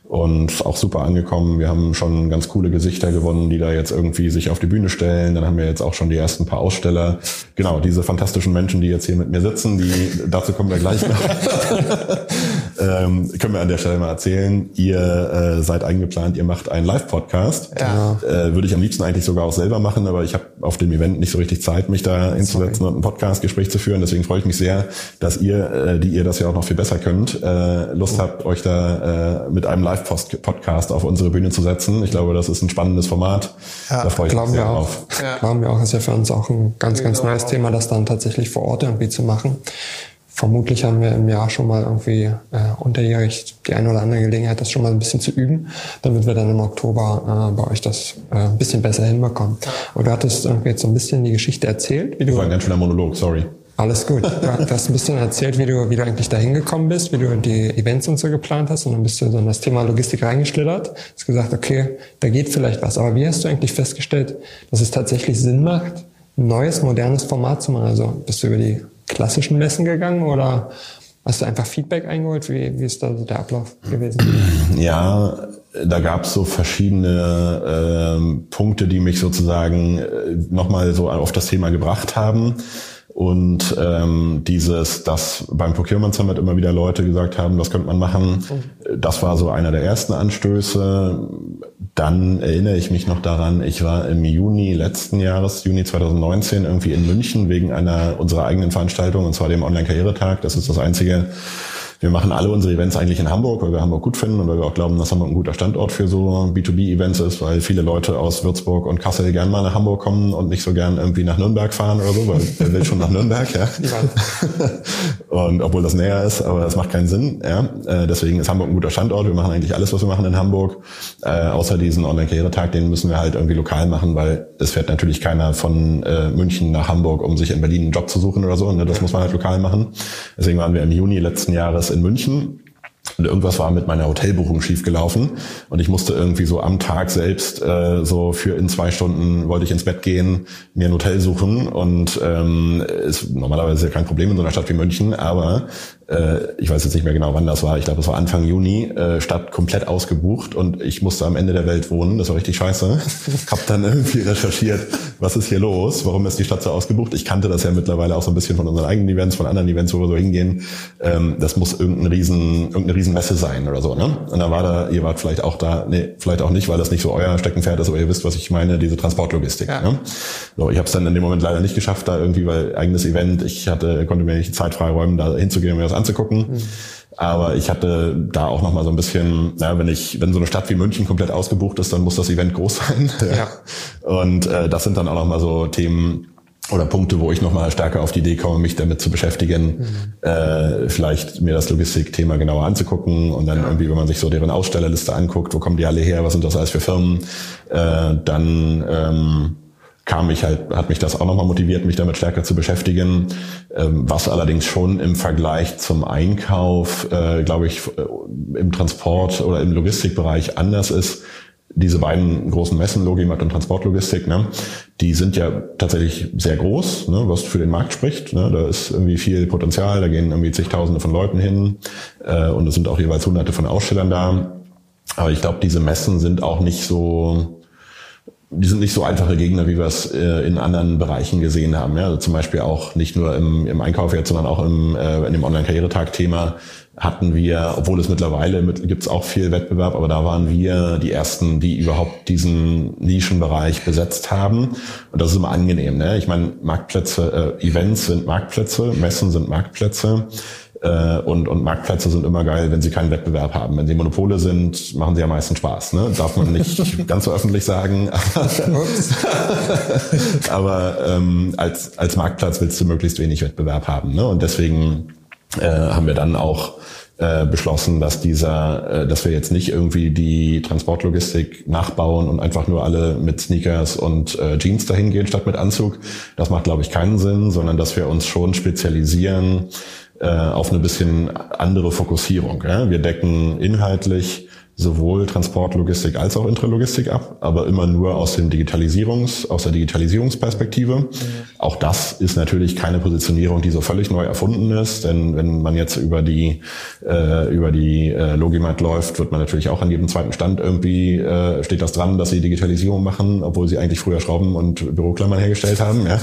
und auch super angekommen. Wir haben schon ganz coole Gesichter gewonnen, die da jetzt irgendwie sich auf die Bühne stellen. Dann haben wir jetzt auch schon die ersten paar Aussteller. Genau, diese fantastischen Menschen, die jetzt hier mit mir sitzen, die dazu kommen wir gleich noch. ähm, können wir an der Stelle mal erzählen. Ihr äh, seid eingeplant, ihr macht einen Live-Podcast. Ja. Äh, würde ich am liebsten eigentlich sogar auch selber machen, aber ich habe auf dem Event nicht so richtig Zeit, mich da hinzusetzen Sorry. und ein Podcast-Gespräch zu führen. Deswegen freue ich mich sehr, dass ihr, äh, die ihr das ja auch noch viel besser könnt, äh, Lust habt, euch da äh, mit einem Live Live-Podcast auf unsere Bühne zu setzen. Ich glaube, das ist ein spannendes Format. Ja, da freue ich mich sehr auch. drauf. Ja. Glauben wir auch, ist ja für uns auch ein ganz, ganz genau. neues Thema, das dann tatsächlich vor Ort irgendwie zu machen. Vermutlich haben wir im Jahr schon mal irgendwie äh, unterjährig die eine oder andere Gelegenheit, das schon mal ein bisschen zu üben, damit wir dann im Oktober äh, bei euch das äh, ein bisschen besser hinbekommen. Und du hattest irgendwie jetzt so ein bisschen die Geschichte erzählt. Wie du das war ein ganz schöner Monolog, sorry. Alles gut. Du hast ein bisschen erzählt, wie du, wie du eigentlich dahin gekommen bist, wie du die Events und so geplant hast und dann bist du so in das Thema Logistik reingeschlittert. Hast gesagt, okay, da geht vielleicht was. Aber wie hast du eigentlich festgestellt, dass es tatsächlich Sinn macht, ein neues, modernes Format zu machen? Also bist du über die klassischen Messen gegangen oder hast du einfach Feedback eingeholt? Wie, wie ist da so der Ablauf gewesen? Ja, da gab es so verschiedene äh, Punkte, die mich sozusagen äh, nochmal so auf das Thema gebracht haben. Und ähm, dieses, dass beim Procurement Summit immer wieder Leute gesagt haben, das könnte man machen, das war so einer der ersten Anstöße. Dann erinnere ich mich noch daran, ich war im Juni letzten Jahres, Juni 2019, irgendwie in München wegen einer unserer eigenen Veranstaltung, und zwar dem Online-Karrieretag. Das ist das einzige wir machen alle unsere Events eigentlich in Hamburg, weil wir Hamburg gut finden und weil wir auch glauben, dass Hamburg ein guter Standort für so B2B-Events ist, weil viele Leute aus Würzburg und Kassel gern mal nach Hamburg kommen und nicht so gern irgendwie nach Nürnberg fahren oder so, weil wer will schon nach Nürnberg, ja. und obwohl das näher ist, aber das macht keinen Sinn, ja. Äh, deswegen ist Hamburg ein guter Standort. Wir machen eigentlich alles, was wir machen in Hamburg, äh, außer diesen Online-Karrieretag, den müssen wir halt irgendwie lokal machen, weil es fährt natürlich keiner von äh, München nach Hamburg, um sich in Berlin einen Job zu suchen oder so. Ne? Das muss man halt lokal machen. Deswegen waren wir im Juni letzten Jahres in München. Und irgendwas war mit meiner Hotelbuchung schiefgelaufen. Und ich musste irgendwie so am Tag selbst äh, so für in zwei Stunden wollte ich ins Bett gehen, mir ein Hotel suchen. Und ähm, ist normalerweise kein Problem in so einer Stadt wie München, aber äh, ich weiß jetzt nicht mehr genau, wann das war, ich glaube, es war Anfang Juni, äh, Stadt komplett ausgebucht und ich musste am Ende der Welt wohnen. Das war richtig scheiße. Hab dann irgendwie recherchiert, was ist hier los? Warum ist die Stadt so ausgebucht? Ich kannte das ja mittlerweile auch so ein bisschen von unseren eigenen Events, von anderen Events, wo wir so hingehen. Ähm, das muss irgendein riesen, irgendeine Riesenmesse sein oder so, ne? Und dann war da, ihr wart vielleicht auch da, nee, vielleicht auch nicht, weil das nicht so euer Steckenpferd ist, aber ihr wisst, was ich meine, diese Transportlogistik. Ja. Ne? So, ich habe es dann in dem Moment leider nicht geschafft, da irgendwie, weil eigenes Event, ich hatte, konnte mir nicht Zeit freiräumen, da hinzugehen und mir das anzugucken. Mhm. Aber ich hatte da auch noch mal so ein bisschen, na, wenn ich, wenn so eine Stadt wie München komplett ausgebucht ist, dann muss das Event groß sein. Ja. Und äh, das sind dann auch noch mal so Themen oder Punkte, wo ich noch mal stärker auf die Idee komme, mich damit zu beschäftigen, mhm. äh, vielleicht mir das Logistikthema genauer anzugucken und dann ja. irgendwie, wenn man sich so deren Ausstellerliste anguckt, wo kommen die alle her, was sind das alles für Firmen, äh, dann ähm, kam ich halt, hat mich das auch nochmal motiviert, mich damit stärker zu beschäftigen. Ähm, was allerdings schon im Vergleich zum Einkauf, äh, glaube ich, äh, im Transport oder im Logistikbereich anders ist. Diese beiden großen Messen, Logimat und Transportlogistik, ne, die sind ja tatsächlich sehr groß, ne, was für den Markt spricht. Ne, da ist irgendwie viel Potenzial, da gehen irgendwie zigtausende von Leuten hin äh, und es sind auch jeweils hunderte von Ausstellern da. Aber ich glaube, diese Messen sind auch nicht so die sind nicht so einfache Gegner, wie wir es äh, in anderen Bereichen gesehen haben. Ja? Also zum Beispiel auch nicht nur im, im Einkauf jetzt, sondern auch im, äh, in dem Online-Karrieretag-Thema hatten wir, obwohl es mittlerweile mit, gibt es auch viel Wettbewerb, aber da waren wir die ersten, die überhaupt diesen Nischenbereich besetzt haben. Und das ist immer angenehm. Ne? Ich meine, Marktplätze, äh, Events sind Marktplätze, Messen sind Marktplätze. Äh, und, und Marktplätze sind immer geil, wenn sie keinen Wettbewerb haben. Wenn sie Monopole sind, machen sie ja meistens Spaß. Ne? Darf man nicht ganz so öffentlich sagen. Aber ähm, als, als Marktplatz willst du möglichst wenig Wettbewerb haben. Ne? Und deswegen äh, haben wir dann auch äh, beschlossen, dass dieser, äh, dass wir jetzt nicht irgendwie die Transportlogistik nachbauen und einfach nur alle mit Sneakers und äh, Jeans dahin gehen statt mit Anzug. Das macht, glaube ich, keinen Sinn, sondern dass wir uns schon spezialisieren äh, auf eine bisschen andere Fokussierung. Ja? Wir decken inhaltlich sowohl Transportlogistik als auch Intralogistik ab, aber immer nur aus dem Digitalisierungs, aus der Digitalisierungsperspektive. Mhm. Auch das ist natürlich keine Positionierung, die so völlig neu erfunden ist, denn wenn man jetzt über die äh, über die äh, Logimat läuft, wird man natürlich auch an jedem zweiten Stand irgendwie äh, steht das dran, dass sie Digitalisierung machen, obwohl sie eigentlich früher Schrauben und Büroklammern hergestellt haben, ja,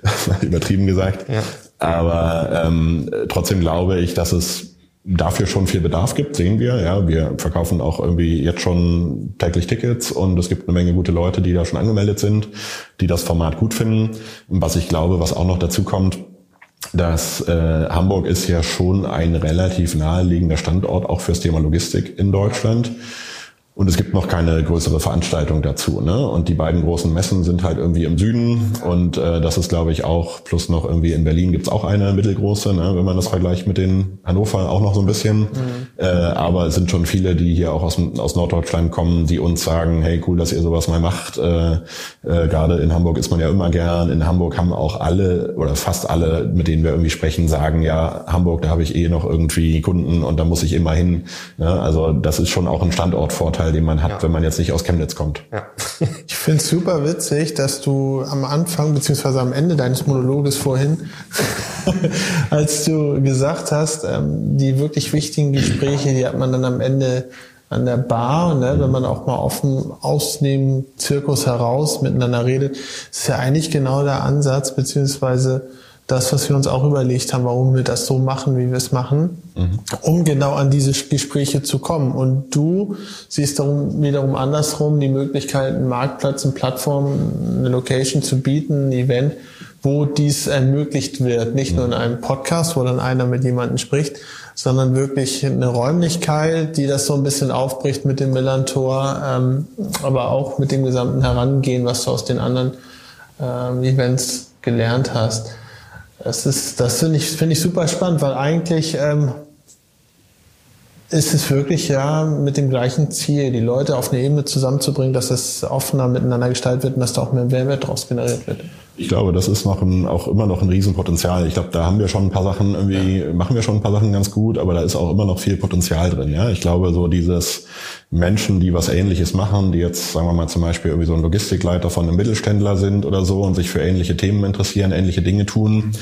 übertrieben gesagt. Ja. Aber ähm, trotzdem glaube ich, dass es dafür schon viel Bedarf gibt, sehen wir. Ja, wir verkaufen auch irgendwie jetzt schon täglich Tickets und es gibt eine Menge gute Leute, die da schon angemeldet sind, die das Format gut finden. Was ich glaube, was auch noch dazu kommt, dass äh, Hamburg ist ja schon ein relativ naheliegender Standort auch fürs Thema Logistik in Deutschland. Und es gibt noch keine größere Veranstaltung dazu. Ne? Und die beiden großen Messen sind halt irgendwie im Süden. Und äh, das ist, glaube ich, auch, plus noch irgendwie in Berlin gibt's auch eine mittelgroße, ne? wenn man das vergleicht mit den Hannover auch noch so ein bisschen. Mhm. Äh, aber es sind schon viele, die hier auch aus, aus Norddeutschland kommen, die uns sagen, hey, cool, dass ihr sowas mal macht. Äh, äh, Gerade in Hamburg ist man ja immer gern. In Hamburg haben auch alle oder fast alle, mit denen wir irgendwie sprechen, sagen, ja, Hamburg, da habe ich eh noch irgendwie Kunden und da muss ich immer hin. Ne? Also das ist schon auch ein Standortvorteil Vorteil, den man hat, ja. wenn man jetzt nicht aus Chemnitz kommt. Ja. ich finde es super witzig, dass du am Anfang beziehungsweise am Ende deines Monologes vorhin, als du gesagt hast, ähm, die wirklich wichtigen Gespräche, die hat man dann am Ende an der Bar, ne, wenn man auch mal offen aus dem Zirkus heraus miteinander redet, ist ja eigentlich genau der Ansatz, beziehungsweise das, was wir uns auch überlegt haben, warum wir das so machen, wie wir es machen, mhm. um genau an diese Gespräche zu kommen. Und du siehst darum wiederum andersrum die Möglichkeit, einen Marktplatz, eine Plattform, eine Location zu bieten, ein Event, wo dies ermöglicht wird. Nicht mhm. nur in einem Podcast, wo dann einer mit jemandem spricht, sondern wirklich eine Räumlichkeit, die das so ein bisschen aufbricht mit dem Millantor, ähm, aber auch mit dem gesamten Herangehen, was du aus den anderen ähm, Events gelernt hast. Das ist, das finde ich, finde ich super spannend, weil eigentlich ähm, ist es wirklich ja mit dem gleichen Ziel, die Leute auf eine Ebene zusammenzubringen, dass es offener miteinander gestaltet wird und dass da auch mehr Mehrwert daraus generiert wird. Ich glaube, das ist noch ein, auch immer noch ein Riesenpotenzial. Ich glaube, da haben wir schon ein paar Sachen irgendwie, ja. machen wir schon ein paar Sachen ganz gut, aber da ist auch immer noch viel Potenzial drin. Ja, ich glaube, so dieses Menschen, die was Ähnliches machen, die jetzt, sagen wir mal zum Beispiel irgendwie so ein Logistikleiter von einem Mittelständler sind oder so und sich für ähnliche Themen interessieren, ähnliche Dinge tun,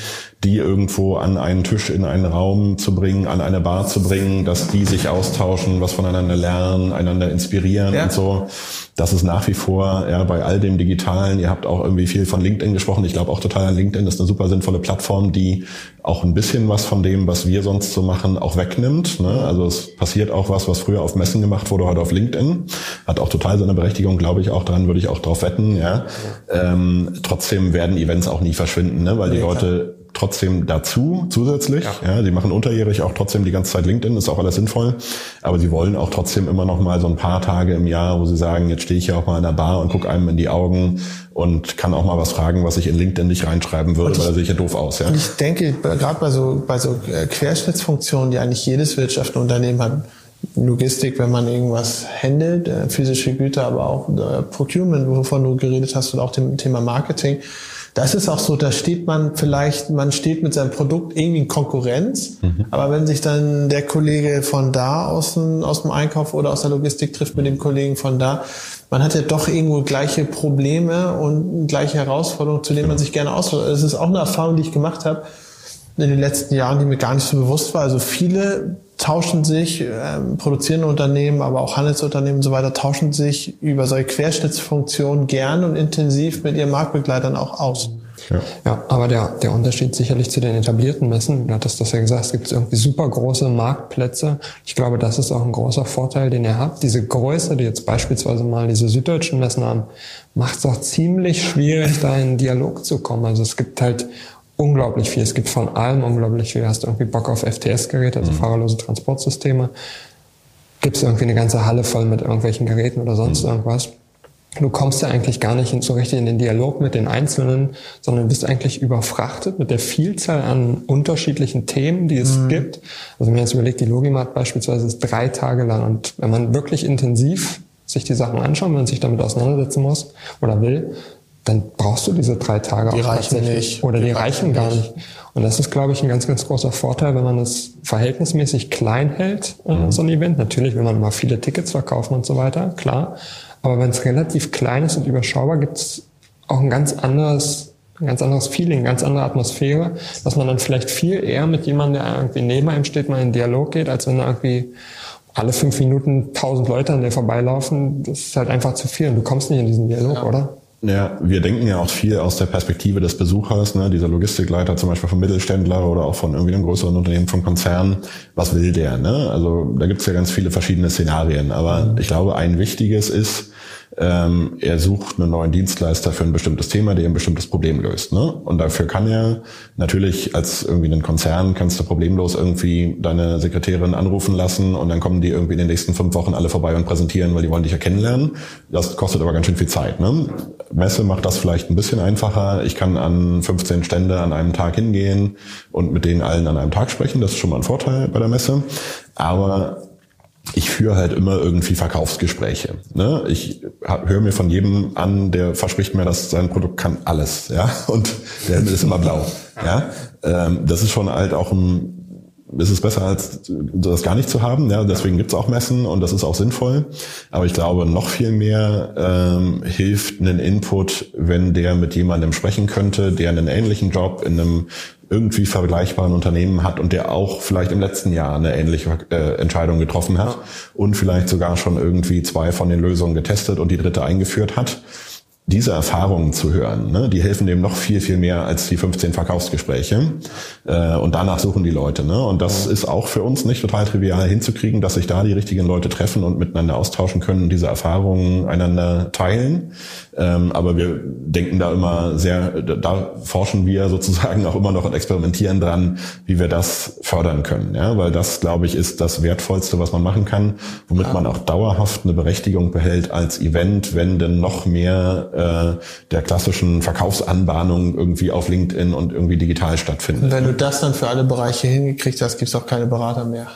die irgendwo an einen Tisch in einen Raum zu bringen, an eine Bar zu bringen, dass die sich austauschen, was voneinander lernen, einander inspirieren ja. und so. Das ist nach wie vor ja bei all dem Digitalen. Ihr habt auch irgendwie viel von LinkedIn gesprochen. Ich glaube auch total an LinkedIn ist eine super sinnvolle Plattform, die auch ein bisschen was von dem, was wir sonst so machen, auch wegnimmt. Ne? Also es passiert auch was, was früher auf Messen gemacht wurde, heute auf LinkedIn. Hat auch total seine Berechtigung, glaube ich, auch dran, würde ich auch drauf wetten. Ja. Ähm, trotzdem werden Events auch nie verschwinden, ne? weil die Leute trotzdem dazu zusätzlich. Ja. ja, sie machen unterjährig auch trotzdem die ganze Zeit LinkedIn, ist auch alles sinnvoll. Aber sie wollen auch trotzdem immer noch mal so ein paar Tage im Jahr, wo sie sagen, jetzt stehe ich ja auch mal in der Bar und gucke einem in die Augen und kann auch mal was fragen, was ich in LinkedIn nicht reinschreiben würde, ich, weil da sehe ich ja doof aus. Ja. Und ich denke, gerade bei so, bei so äh, Querschnittsfunktionen, die eigentlich jedes Wirtschaftsunternehmen hat, Logistik, wenn man irgendwas handelt, äh, physische Güter, aber auch äh, Procurement, wovon du geredet hast, und auch dem Thema Marketing, das ist auch so, da steht man vielleicht, man steht mit seinem Produkt irgendwie in Konkurrenz, mhm. aber wenn sich dann der Kollege von da aus dem, aus dem Einkauf oder aus der Logistik trifft mit dem Kollegen von da, man hat ja doch irgendwo gleiche Probleme und gleiche Herausforderungen, zu denen man sich gerne ausfällt. Das ist auch eine Erfahrung, die ich gemacht habe in den letzten Jahren, die mir gar nicht so bewusst war. Also viele tauschen sich, ähm, produzierende Unternehmen, aber auch Handelsunternehmen und so weiter, tauschen sich über solche Querschnittsfunktionen gern und intensiv mit ihren Marktbegleitern auch aus. Ja, ja aber der, der Unterschied sicherlich zu den etablierten Messen, du hattest das ja gesagt, es gibt irgendwie super große Marktplätze. Ich glaube, das ist auch ein großer Vorteil, den ihr habt. Diese Größe, die jetzt beispielsweise mal diese süddeutschen Messen haben, macht es auch ziemlich schwierig, da in Dialog zu kommen. Also es gibt halt unglaublich viel. Es gibt von allem unglaublich viel. Hast du irgendwie Bock auf FTS-Geräte, also mhm. fahrerlose Transportsysteme? Gibt es irgendwie eine ganze Halle voll mit irgendwelchen Geräten oder sonst mhm. irgendwas? Du kommst ja eigentlich gar nicht so richtig in den Dialog mit den Einzelnen, sondern bist eigentlich überfrachtet mit der Vielzahl an unterschiedlichen Themen, die es mhm. gibt. Also wenn man jetzt überlegt, die Logimat beispielsweise ist drei Tage lang und wenn man wirklich intensiv sich die Sachen anschaut, wenn man sich damit auseinandersetzen muss oder will, dann brauchst du diese drei Tage die auch reichen nicht. Oder die, die reichen gar nicht. Und das ist, glaube ich, ein ganz, ganz großer Vorteil, wenn man es verhältnismäßig klein hält, äh, mhm. so ein Event. Natürlich will man mal viele Tickets verkaufen und so weiter, klar. Aber wenn es relativ klein ist und überschaubar, gibt es auch ein ganz anderes, ein ganz anderes Feeling, eine ganz andere Atmosphäre, dass man dann vielleicht viel eher mit jemandem, der irgendwie neben einem steht, mal in den Dialog geht, als wenn da irgendwie alle fünf Minuten tausend Leute an dir vorbeilaufen. Das ist halt einfach zu viel und du kommst nicht in diesen Dialog, ja. oder? Ja, wir denken ja auch viel aus der Perspektive des Besuchers, ne? dieser Logistikleiter zum Beispiel vom Mittelständler oder auch von irgendwie einem größeren Unternehmen, vom Konzern. Was will der? Ne? Also da gibt's ja ganz viele verschiedene Szenarien. Aber mhm. ich glaube, ein wichtiges ist, ähm, er sucht einen neuen Dienstleister für ein bestimmtes Thema, der ein bestimmtes Problem löst. Ne? Und dafür kann er natürlich als irgendwie einen Konzern kannst du problemlos irgendwie deine Sekretärin anrufen lassen und dann kommen die irgendwie in den nächsten fünf Wochen alle vorbei und präsentieren, weil die wollen dich ja kennenlernen. Das kostet aber ganz schön viel Zeit. Ne? Messe macht das vielleicht ein bisschen einfacher. Ich kann an 15 Stände an einem Tag hingehen und mit denen allen an einem Tag sprechen. Das ist schon mal ein Vorteil bei der Messe. Aber ich führe halt immer irgendwie Verkaufsgespräche. Ne? Ich höre mir von jedem an, der verspricht mir, dass sein Produkt kann alles, ja, und der Himmel ist immer blau, ja. Ähm, das ist schon halt auch ein ist es besser, als das gar nicht zu haben. Ja, deswegen gibt's auch Messen und das ist auch sinnvoll. Aber ich glaube, noch viel mehr ähm, hilft ein Input, wenn der mit jemandem sprechen könnte, der einen ähnlichen Job in einem irgendwie vergleichbaren Unternehmen hat und der auch vielleicht im letzten Jahr eine ähnliche äh, Entscheidung getroffen hat und vielleicht sogar schon irgendwie zwei von den Lösungen getestet und die dritte eingeführt hat diese Erfahrungen zu hören, ne, die helfen dem noch viel, viel mehr als die 15 Verkaufsgespräche. Äh, und danach suchen die Leute. Ne? Und das ist auch für uns nicht total trivial hinzukriegen, dass sich da die richtigen Leute treffen und miteinander austauschen können und diese Erfahrungen einander teilen. Ähm, aber wir denken da immer sehr, da forschen wir sozusagen auch immer noch und experimentieren dran, wie wir das fördern können. Ja? Weil das, glaube ich, ist das Wertvollste, was man machen kann, womit ja. man auch dauerhaft eine Berechtigung behält als Event, wenn denn noch mehr äh, der klassischen Verkaufsanbahnung irgendwie auf LinkedIn und irgendwie digital stattfindet. Wenn du das dann für alle Bereiche hingekriegt hast, gibt's auch keine Berater mehr.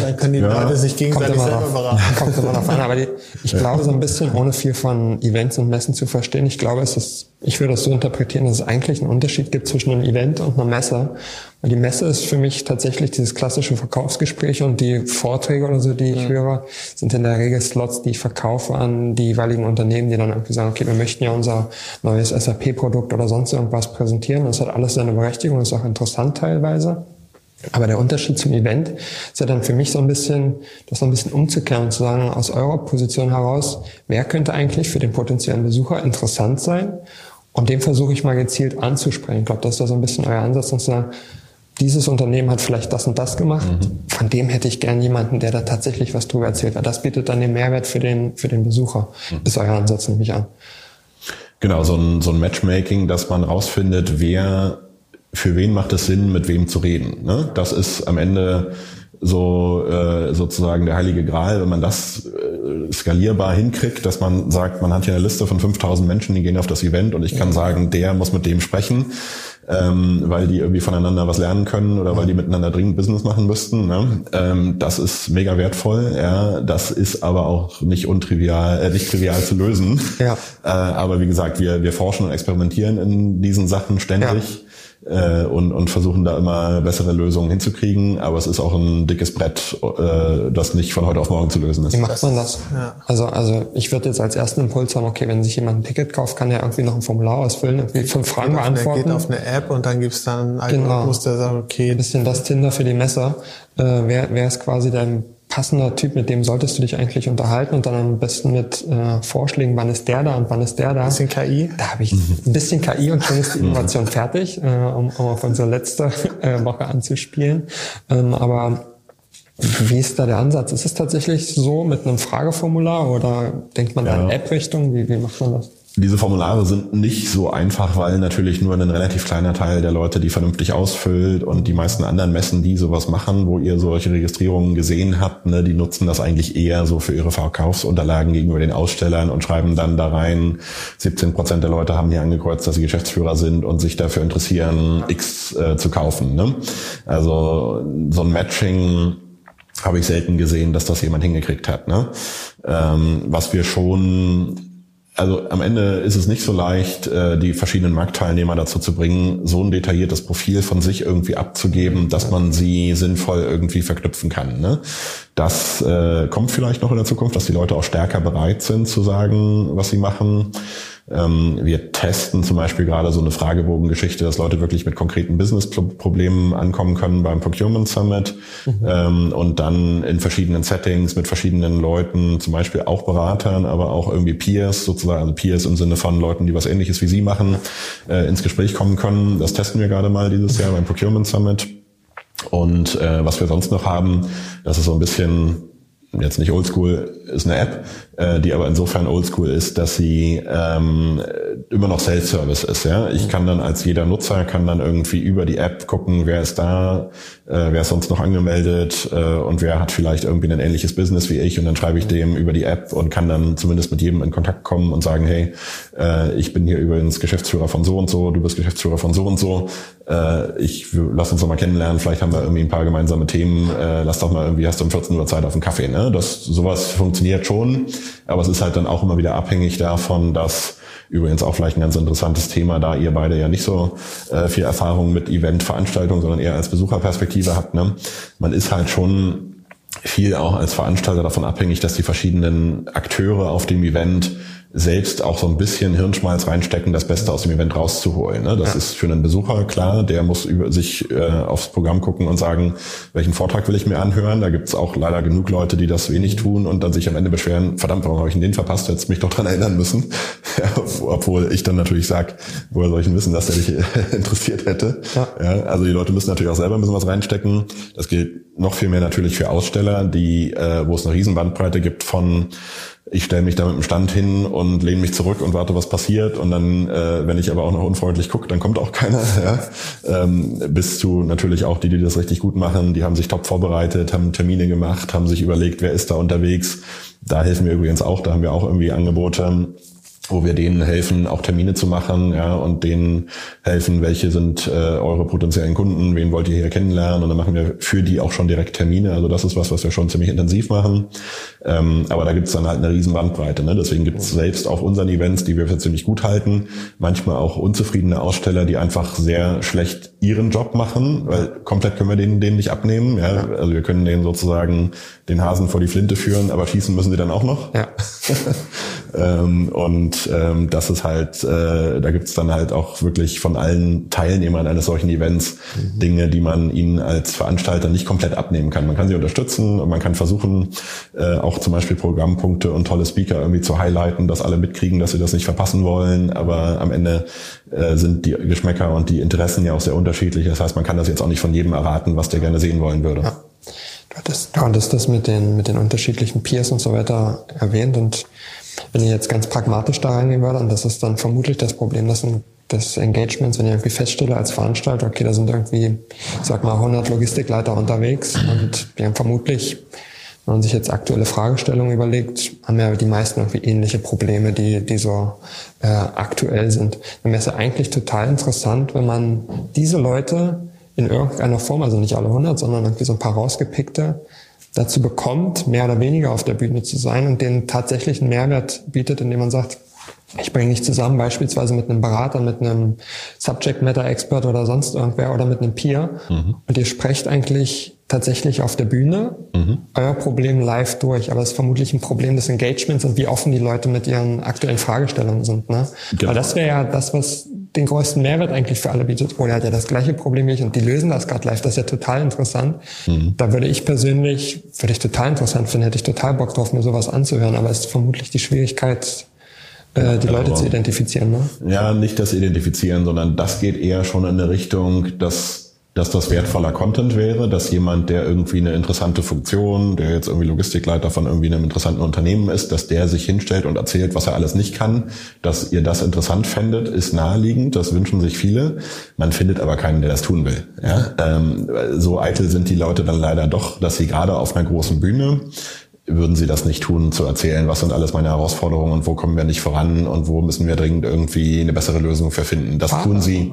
Dann können die ja. Leute sich gegenseitig selber auf, beraten. Kommt immer noch an. Aber die, ich ja. glaube so ein bisschen, ohne viel von Events und Messen zu verstehen, ich glaube, es ist, ich würde das so interpretieren, dass es eigentlich einen Unterschied gibt zwischen einem Event und einer Messe. Weil die Messe ist für mich tatsächlich dieses klassische Verkaufsgespräch und die Vorträge oder so, die ich ja. höre, sind in der Regel Slots, die ich verkaufe an die jeweiligen Unternehmen, die dann irgendwie sagen, okay, wir möchten ja unser neues SAP-Produkt oder sonst irgendwas präsentieren. Das hat alles seine Berechtigung, das ist auch interessant teilweise. Aber der Unterschied zum Event ist ja dann für mich so ein bisschen, das so ein bisschen umzukehren und zu sagen, aus eurer Position heraus, wer könnte eigentlich für den potenziellen Besucher interessant sein? Und den versuche ich mal gezielt anzusprechen. Ich glaube, das ist da so ein bisschen euer Ansatz, und zu sagen, dieses Unternehmen hat vielleicht das und das gemacht. Mhm. Von dem hätte ich gern jemanden, der da tatsächlich was drüber erzählt. Weil das bietet dann den Mehrwert für den, für den Besucher. Mhm. Ist euer Ansatz, nehme ich an. Genau, so ein, so ein Matchmaking, dass man rausfindet, wer für wen macht es Sinn, mit wem zu reden. Ne? Das ist am Ende so äh, sozusagen der heilige Gral, wenn man das äh, skalierbar hinkriegt, dass man sagt, man hat hier eine Liste von 5000 Menschen, die gehen auf das Event und ich kann sagen, der muss mit dem sprechen, ähm, weil die irgendwie voneinander was lernen können oder weil die miteinander dringend Business machen müssten. Ne? Ähm, das ist mega wertvoll. Ja, das ist aber auch nicht untrivial, äh, nicht trivial zu lösen. Ja. Äh, aber wie gesagt, wir wir forschen und experimentieren in diesen Sachen ständig. Ja äh, und, und versuchen da immer bessere Lösungen hinzukriegen. Aber es ist auch ein dickes Brett, äh, das nicht von heute auf morgen zu lösen ist. Wie macht man das? Ja. Also, also ich würde jetzt als ersten Impuls sagen, okay, wenn sich jemand ein Ticket kauft, kann er irgendwie noch ein Formular ausfüllen, irgendwie fünf Fragen beantworten. Er geht auf eine App und dann gibt's dann einen genau. Algorithmus, genau. der sagt, okay. Ein bisschen das Tinder für die Messer. Äh, wer, wer ist quasi dein passender Typ, mit dem solltest du dich eigentlich unterhalten und dann am besten mit äh, Vorschlägen, wann ist der da und wann ist der da. Ein bisschen KI. Da habe ich ein bisschen KI und schon ist die Innovation fertig, äh, um, um auf unsere letzte äh, Woche anzuspielen. Ähm, aber wie ist da der Ansatz? Ist es tatsächlich so mit einem Frageformular oder denkt man ja. da in App-Richtung? Wie, wie macht man das? Diese Formulare sind nicht so einfach, weil natürlich nur ein relativ kleiner Teil der Leute die vernünftig ausfüllt und die meisten anderen Messen, die sowas machen, wo ihr solche Registrierungen gesehen habt, ne, die nutzen das eigentlich eher so für ihre Verkaufsunterlagen gegenüber den Ausstellern und schreiben dann da rein, 17 Prozent der Leute haben hier angekreuzt, dass sie Geschäftsführer sind und sich dafür interessieren, X äh, zu kaufen. Ne? Also so ein Matching habe ich selten gesehen, dass das jemand hingekriegt hat. Ne? Ähm, was wir schon also am Ende ist es nicht so leicht, äh, die verschiedenen Marktteilnehmer dazu zu bringen, so ein detailliertes Profil von sich irgendwie abzugeben, dass man sie sinnvoll irgendwie verknüpfen kann. Ne? Das äh, kommt vielleicht noch in der Zukunft, dass die Leute auch stärker bereit sind zu sagen, was sie machen. Ähm, wir testen zum Beispiel gerade so eine Fragebogengeschichte, dass Leute wirklich mit konkreten Business-Problemen ankommen können beim Procurement Summit mhm. ähm, und dann in verschiedenen Settings mit verschiedenen Leuten, zum Beispiel auch Beratern, aber auch irgendwie Peers sozusagen, also Peers im Sinne von Leuten, die was ähnliches wie Sie machen, äh, ins Gespräch kommen können. Das testen wir gerade mal dieses Jahr beim Procurement Summit. Und äh, was wir sonst noch haben, das ist so ein bisschen jetzt nicht oldschool, ist eine App, äh, die aber insofern oldschool ist, dass sie ähm, immer noch Self-Service ist. Ja? Ich kann dann als jeder Nutzer, kann dann irgendwie über die App gucken, wer ist da, äh, wer ist sonst noch angemeldet äh, und wer hat vielleicht irgendwie ein ähnliches Business wie ich und dann schreibe ich dem über die App und kann dann zumindest mit jedem in Kontakt kommen und sagen, hey, äh, ich bin hier übrigens Geschäftsführer von so und so, du bist Geschäftsführer von so und so, äh, ich lass uns doch mal kennenlernen, vielleicht haben wir irgendwie ein paar gemeinsame Themen, äh, lass doch mal irgendwie, hast du um 14 Uhr Zeit auf einen Kaffee, ne? Das sowas funktioniert schon, aber es ist halt dann auch immer wieder abhängig davon, dass Übrigens auch vielleicht ein ganz interessantes Thema, da ihr beide ja nicht so äh, viel Erfahrung mit Eventveranstaltungen, sondern eher als Besucherperspektive habt. Ne? Man ist halt schon viel auch als Veranstalter davon abhängig, dass die verschiedenen Akteure auf dem Event selbst auch so ein bisschen Hirnschmalz reinstecken, das Beste aus dem Event rauszuholen. Ne? Das ja. ist für einen Besucher klar, der muss über sich äh, aufs Programm gucken und sagen, welchen Vortrag will ich mir anhören. Da gibt's auch leider genug Leute, die das wenig tun und dann sich am Ende beschweren, verdammt, warum habe ich denn den verpasst, jetzt mich doch dran erinnern müssen. ja, obwohl ich dann natürlich sag, woher soll ich denn wissen, dass der dich interessiert hätte. Ja. ja. also die Leute müssen natürlich auch selber ein bisschen was reinstecken. Das gilt noch viel mehr natürlich für Aussteller, die, äh, wo es eine Riesenbandbreite gibt von ich stelle mich da mit dem Stand hin und lehne mich zurück und warte, was passiert. Und dann, äh, wenn ich aber auch noch unfreundlich gucke, dann kommt auch keiner. Ja? Ähm, bis zu natürlich auch die, die das richtig gut machen. Die haben sich top vorbereitet, haben Termine gemacht, haben sich überlegt, wer ist da unterwegs. Da helfen wir übrigens auch. Da haben wir auch irgendwie Angebote wo wir denen helfen, auch Termine zu machen, ja, und denen helfen, welche sind äh, eure potenziellen Kunden, wen wollt ihr hier kennenlernen, und dann machen wir für die auch schon direkt Termine. Also das ist was, was wir schon ziemlich intensiv machen. Ähm, aber da gibt es dann halt eine riesen Bandbreite. Ne? Deswegen gibt es selbst auf unseren Events, die wir für ziemlich gut halten, manchmal auch unzufriedene Aussteller, die einfach sehr schlecht ihren Job machen, weil komplett können wir denen, denen nicht abnehmen. Ja? Also wir können denen sozusagen den Hasen vor die Flinte führen, aber schießen müssen sie dann auch noch. Ja. ähm, und ähm, das ist halt, äh, da gibt's dann halt auch wirklich von allen Teilnehmern eines solchen Events mhm. Dinge, die man ihnen als Veranstalter nicht komplett abnehmen kann. Man kann sie unterstützen und man kann versuchen, äh, auch zum Beispiel Programmpunkte und tolle Speaker irgendwie zu highlighten, dass alle mitkriegen, dass sie das nicht verpassen wollen. Aber am Ende äh, sind die Geschmäcker und die Interessen ja auch sehr unterschiedlich. Das heißt, man kann das jetzt auch nicht von jedem erraten, was der gerne sehen wollen würde. Ja. Du hattest, du hattest das mit den, mit den unterschiedlichen Peers und so weiter erwähnt und wenn ich jetzt ganz pragmatisch da reingehen würde, und das ist dann vermutlich das Problem des, des Engagements, wenn ich irgendwie feststelle als Veranstalter, okay, da sind irgendwie, sag mal, 100 Logistikleiter unterwegs und die haben vermutlich, wenn man sich jetzt aktuelle Fragestellungen überlegt, haben ja die meisten irgendwie ähnliche Probleme, die, die so äh, aktuell sind. Dann wäre es ja eigentlich total interessant, wenn man diese Leute in irgendeiner Form, also nicht alle 100, sondern irgendwie so ein paar rausgepickte, dazu bekommt, mehr oder weniger auf der Bühne zu sein und den tatsächlichen Mehrwert bietet, indem man sagt, ich bringe dich zusammen beispielsweise mit einem Berater, mit einem Subject Matter Expert oder sonst irgendwer oder mit einem Peer mhm. und ihr sprecht eigentlich tatsächlich auf der Bühne mhm. euer Problem live durch, aber es ist vermutlich ein Problem des Engagements und wie offen die Leute mit ihren aktuellen Fragestellungen sind. Ne? Genau. Aber das wäre ja das, was den größten Mehrwert eigentlich für alle bietet. Oder hat ja das gleiche Problem wie ich und die lösen das gerade live. Das ist ja total interessant. Mhm. Da würde ich persönlich, würde ich total interessant finden, hätte ich total Bock drauf, mir sowas anzuhören. Aber es ist vermutlich die Schwierigkeit, äh, die Leute zu identifizieren. Ne? Ja, nicht das Identifizieren, sondern das geht eher schon in eine Richtung, dass dass das wertvoller Content wäre, dass jemand, der irgendwie eine interessante Funktion, der jetzt irgendwie Logistikleiter von irgendwie einem interessanten Unternehmen ist, dass der sich hinstellt und erzählt, was er alles nicht kann, dass ihr das interessant fändet, ist naheliegend, das wünschen sich viele. Man findet aber keinen, der das tun will. Ja? Ähm, so eitel sind die Leute dann leider doch, dass sie gerade auf einer großen Bühne würden sie das nicht tun, zu erzählen, was sind alles meine Herausforderungen und wo kommen wir nicht voran und wo müssen wir dringend irgendwie eine bessere Lösung für finden. Das tun sie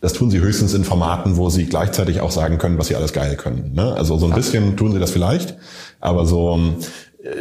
das tun sie höchstens in Formaten, wo sie gleichzeitig auch sagen können, was sie alles geil können. Ne? Also so ein bisschen tun sie das vielleicht, aber so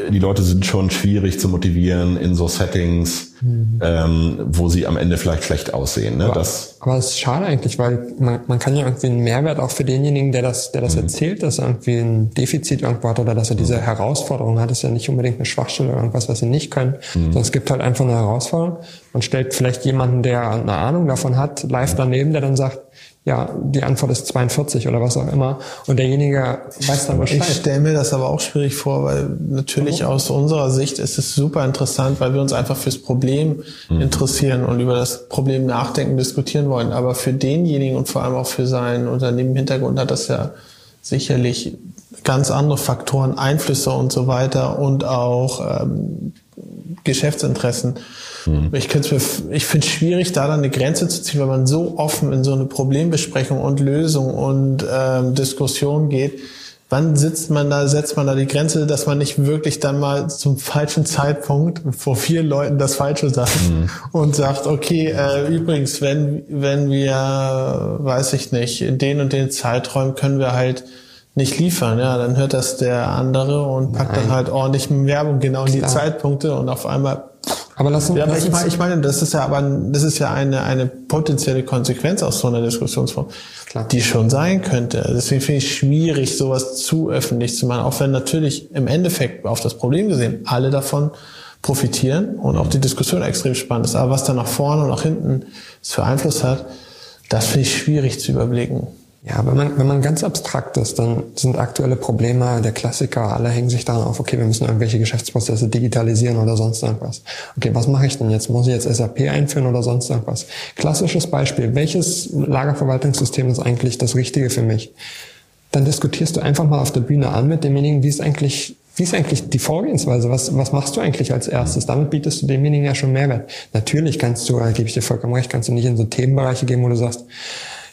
die Leute sind schon schwierig zu motivieren in so Settings, mhm. ähm, wo sie am Ende vielleicht schlecht aussehen. Ne? Aber, das, aber es ist schade eigentlich, weil man, man kann ja irgendwie einen Mehrwert auch für denjenigen, der das, der das mhm. erzählt, dass er irgendwie ein Defizit irgendwo hat oder dass er diese mhm. Herausforderung hat, ist ja nicht unbedingt eine Schwachstelle oder irgendwas, was sie nicht können, mhm. sondern es gibt halt einfach eine Herausforderung. Man stellt vielleicht jemanden, der eine Ahnung davon hat, live daneben, der dann sagt, ja, die Antwort ist 42 oder was auch immer. Und derjenige weiß dann Bescheid. Ich stelle mir das aber auch schwierig vor, weil natürlich Warum? aus unserer Sicht ist es super interessant, weil wir uns einfach fürs Problem mhm. interessieren und über das Problem nachdenken, diskutieren wollen. Aber für denjenigen und vor allem auch für sein Unternehmen im Hintergrund hat das ja sicherlich ganz andere Faktoren, Einflüsse und so weiter und auch ähm, Geschäftsinteressen. Mhm. Ich, ich finde es schwierig, da dann eine Grenze zu ziehen, wenn man so offen in so eine Problembesprechung und Lösung und ähm, Diskussion geht. Wann sitzt man da, setzt man da die Grenze, dass man nicht wirklich dann mal zum falschen Zeitpunkt vor vielen Leuten das Falsche sagt mhm. und sagt, okay, äh, übrigens, wenn, wenn wir, weiß ich nicht, in den und den Zeiträumen können wir halt nicht liefern, ja, dann hört das der andere und packt Nein. dann halt ordentlich Werbung genau in die Zeitpunkte und auf einmal aber lass uns, ja, aber ich meine, ich meine, das ist ja aber, das ist ja eine, eine potenzielle Konsequenz aus so einer Diskussionsform, Klar. die schon sein könnte. Deswegen finde ich schwierig, sowas zu öffentlich zu machen, auch wenn natürlich im Endeffekt auf das Problem gesehen alle davon profitieren und auch die Diskussion extrem spannend ist. Aber was da nach vorne und nach hinten für Einfluss hat, das finde ich schwierig zu überblicken. Ja, wenn man, wenn man ganz abstrakt ist, dann sind aktuelle Probleme der Klassiker, alle hängen sich daran auf, okay, wir müssen irgendwelche Geschäftsprozesse digitalisieren oder sonst irgendwas. Okay, was mache ich denn jetzt? Muss ich jetzt SAP einführen oder sonst irgendwas? Klassisches Beispiel, welches Lagerverwaltungssystem ist eigentlich das Richtige für mich? Dann diskutierst du einfach mal auf der Bühne an mit demjenigen, wie ist eigentlich wie ist eigentlich die Vorgehensweise? Was, was machst du eigentlich als erstes? Damit bietest du demjenigen ja schon Mehrwert. Natürlich kannst du, da gebe ich dir vollkommen recht, kannst du nicht in so Themenbereiche gehen, wo du sagst,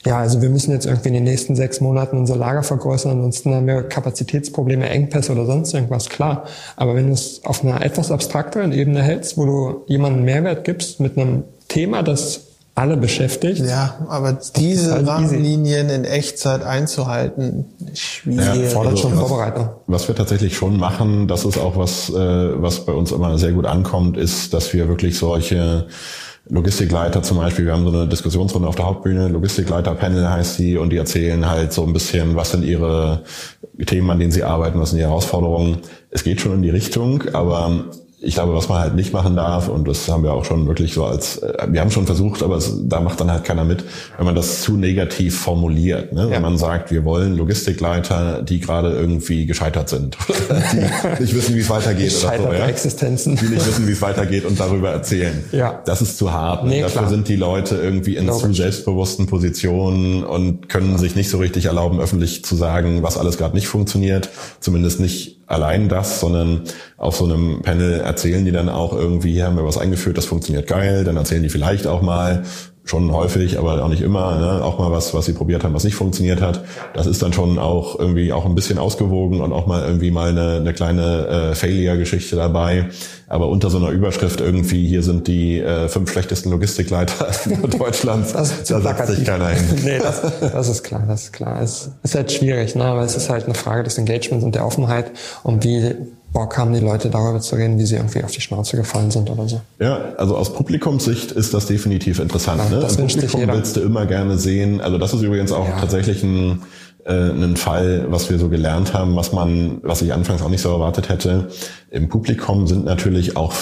ja, also wir müssen jetzt irgendwie in den nächsten sechs Monaten unser Lager vergrößern, ansonsten haben wir Kapazitätsprobleme, Engpässe oder sonst irgendwas, klar. Aber wenn du es auf einer etwas abstrakteren Ebene hältst, wo du jemanden Mehrwert gibst mit einem Thema, das alle beschäftigt. Ja, aber diese halt Rahmenlinien in Echtzeit einzuhalten, schwierig. Ja, fordert schon Vorbereitung. Was wir tatsächlich schon machen, das ist auch was, äh, was bei uns immer sehr gut ankommt, ist, dass wir wirklich solche Logistikleiter zum Beispiel, wir haben so eine Diskussionsrunde auf der Hauptbühne, Logistikleiter-Panel heißt die, und die erzählen halt so ein bisschen, was sind ihre Themen, an denen sie arbeiten, was sind ihre Herausforderungen. Es geht schon in die Richtung, aber ich glaube, was man halt nicht machen darf, und das haben wir auch schon wirklich so als, äh, wir haben schon versucht, aber es, da macht dann halt keiner mit, wenn man das zu negativ formuliert. Ne? Ja. Wenn man sagt, wir wollen Logistikleiter, die gerade irgendwie gescheitert sind, die nicht wissen, wie es weitergeht oder so, ja? Existenzen. die nicht wissen, wie es weitergeht und darüber erzählen. Ja. Das ist zu hart. Ne? Nee, Dafür klar. sind die Leute irgendwie in zu selbstbewussten Positionen und können sich nicht so richtig erlauben, öffentlich zu sagen, was alles gerade nicht funktioniert. Zumindest nicht allein das, sondern auf so einem Panel erzählen die dann auch irgendwie, hier haben wir was eingeführt, das funktioniert geil, dann erzählen die vielleicht auch mal, schon häufig, aber auch nicht immer, ne? auch mal was, was sie probiert haben, was nicht funktioniert hat. Das ist dann schon auch irgendwie auch ein bisschen ausgewogen und auch mal irgendwie mal eine, eine kleine äh, Failure-Geschichte dabei. Aber unter so einer Überschrift irgendwie, hier sind die äh, fünf schlechtesten Logistikleiter Deutschlands, das da setzt sich keiner hin. nee, das, das ist klar, das ist klar. Es ist halt schwierig, ne? aber es ist halt eine Frage des Engagements und der Offenheit und wie Bock haben, die Leute darüber zu reden, wie sie irgendwie auf die Schnauze gefallen sind oder so. Ja, also aus Publikumssicht ist das definitiv interessant. Ja, ne? Das Im Publikum willst du immer gerne sehen. Also das ist übrigens auch ja. tatsächlich ein, äh, ein Fall, was wir so gelernt haben, was man, was ich anfangs auch nicht so erwartet hätte. Im Publikum sind natürlich auch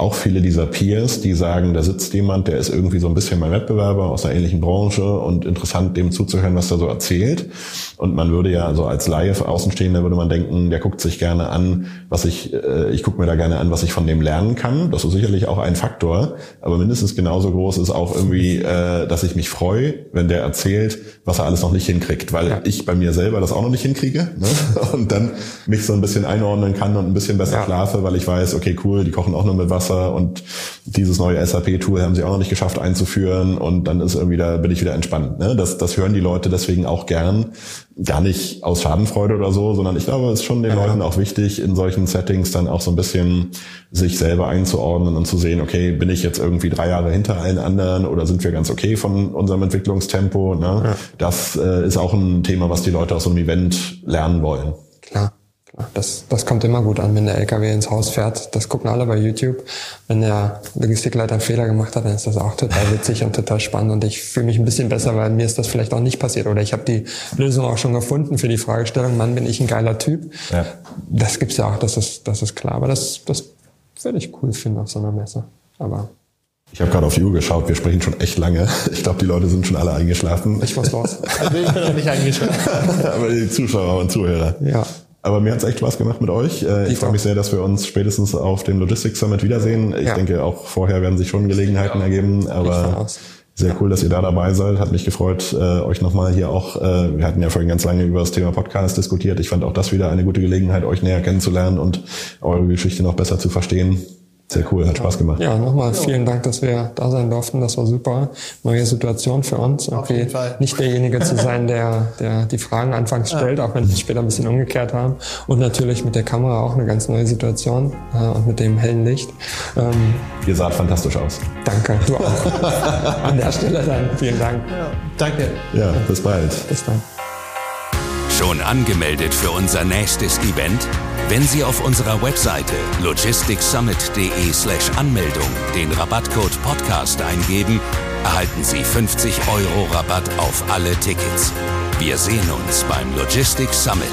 auch viele dieser Peers, die sagen, da sitzt jemand, der ist irgendwie so ein bisschen mein Wettbewerber aus einer ähnlichen Branche und interessant dem zuzuhören, was er so erzählt. Und man würde ja, also als Laie Außenstehender würde man denken, der guckt sich gerne an, was ich, äh, ich gucke mir da gerne an, was ich von dem lernen kann. Das ist sicherlich auch ein Faktor, aber mindestens genauso groß ist auch irgendwie, äh, dass ich mich freue, wenn der erzählt, was er alles noch nicht hinkriegt, weil ja. ich bei mir selber das auch noch nicht hinkriege ne? und dann mich so ein bisschen einordnen kann und ein bisschen besser ja. schlafe, weil ich weiß, okay, cool, die kochen auch nur mit Wasser Wasser und dieses neue SAP-Tool haben sie auch noch nicht geschafft einzuführen und dann ist irgendwie da bin ich wieder entspannt. Ne? Das, das hören die Leute deswegen auch gern, gar nicht aus Schadenfreude oder so, sondern ich glaube, es ist schon den ja. Leuten auch wichtig, in solchen Settings dann auch so ein bisschen sich selber einzuordnen und zu sehen, okay, bin ich jetzt irgendwie drei Jahre hinter allen anderen oder sind wir ganz okay von unserem Entwicklungstempo? Ne? Ja. Das äh, ist auch ein Thema, was die Leute aus so einem Event lernen wollen. Klar. Das, das kommt immer gut an, wenn der LKW ins Haus fährt. Das gucken alle bei YouTube. Wenn der Logistikleiter einen Fehler gemacht hat, dann ist das auch total witzig und total spannend. Und ich fühle mich ein bisschen besser, weil mir ist das vielleicht auch nicht passiert. Oder ich habe die Lösung auch schon gefunden für die Fragestellung, Mann, bin ich ein geiler Typ. Ja. Das gibt's ja auch, das ist, das ist klar. Aber das, das würde ich cool finden auf so einer Messe. Aber ich habe gerade auf die Uhr geschaut, wir sprechen schon echt lange. Ich glaube, die Leute sind schon alle eingeschlafen. Ich muss los. Also ich bin noch nicht eingeschlafen. Aber die Zuschauer und Zuhörer. Ja. Aber mir hat's echt Spaß gemacht mit euch. Äh, ich freue mich sehr, dass wir uns spätestens auf dem Logistics Summit wiedersehen. Ich ja. denke, auch vorher werden sich schon Gelegenheiten ja. ergeben. Aber sehr cool, dass ihr da dabei seid. Hat mich gefreut, äh, euch nochmal hier auch, äh, wir hatten ja vorhin ganz lange über das Thema Podcast diskutiert. Ich fand auch das wieder eine gute Gelegenheit, euch näher kennenzulernen und eure Geschichte noch besser zu verstehen. Sehr cool, hat Spaß gemacht. Ja, nochmal vielen Dank, dass wir da sein durften. Das war super. Neue Situation für uns. Irgendwie nicht derjenige zu sein, der, der die Fragen anfangs stellt, auch wenn wir es später ein bisschen umgekehrt haben. Und natürlich mit der Kamera auch eine ganz neue Situation äh, und mit dem hellen Licht. Ähm, Ihr saht fantastisch aus. Danke, du auch. An der Stelle dann vielen Dank. Ja, danke. Ja, bis bald. Bis dann. Schon angemeldet für unser nächstes Event? Wenn Sie auf unserer Webseite logisticsummit.de slash Anmeldung den Rabattcode Podcast eingeben, erhalten Sie 50 Euro Rabatt auf alle Tickets. Wir sehen uns beim Logistics Summit.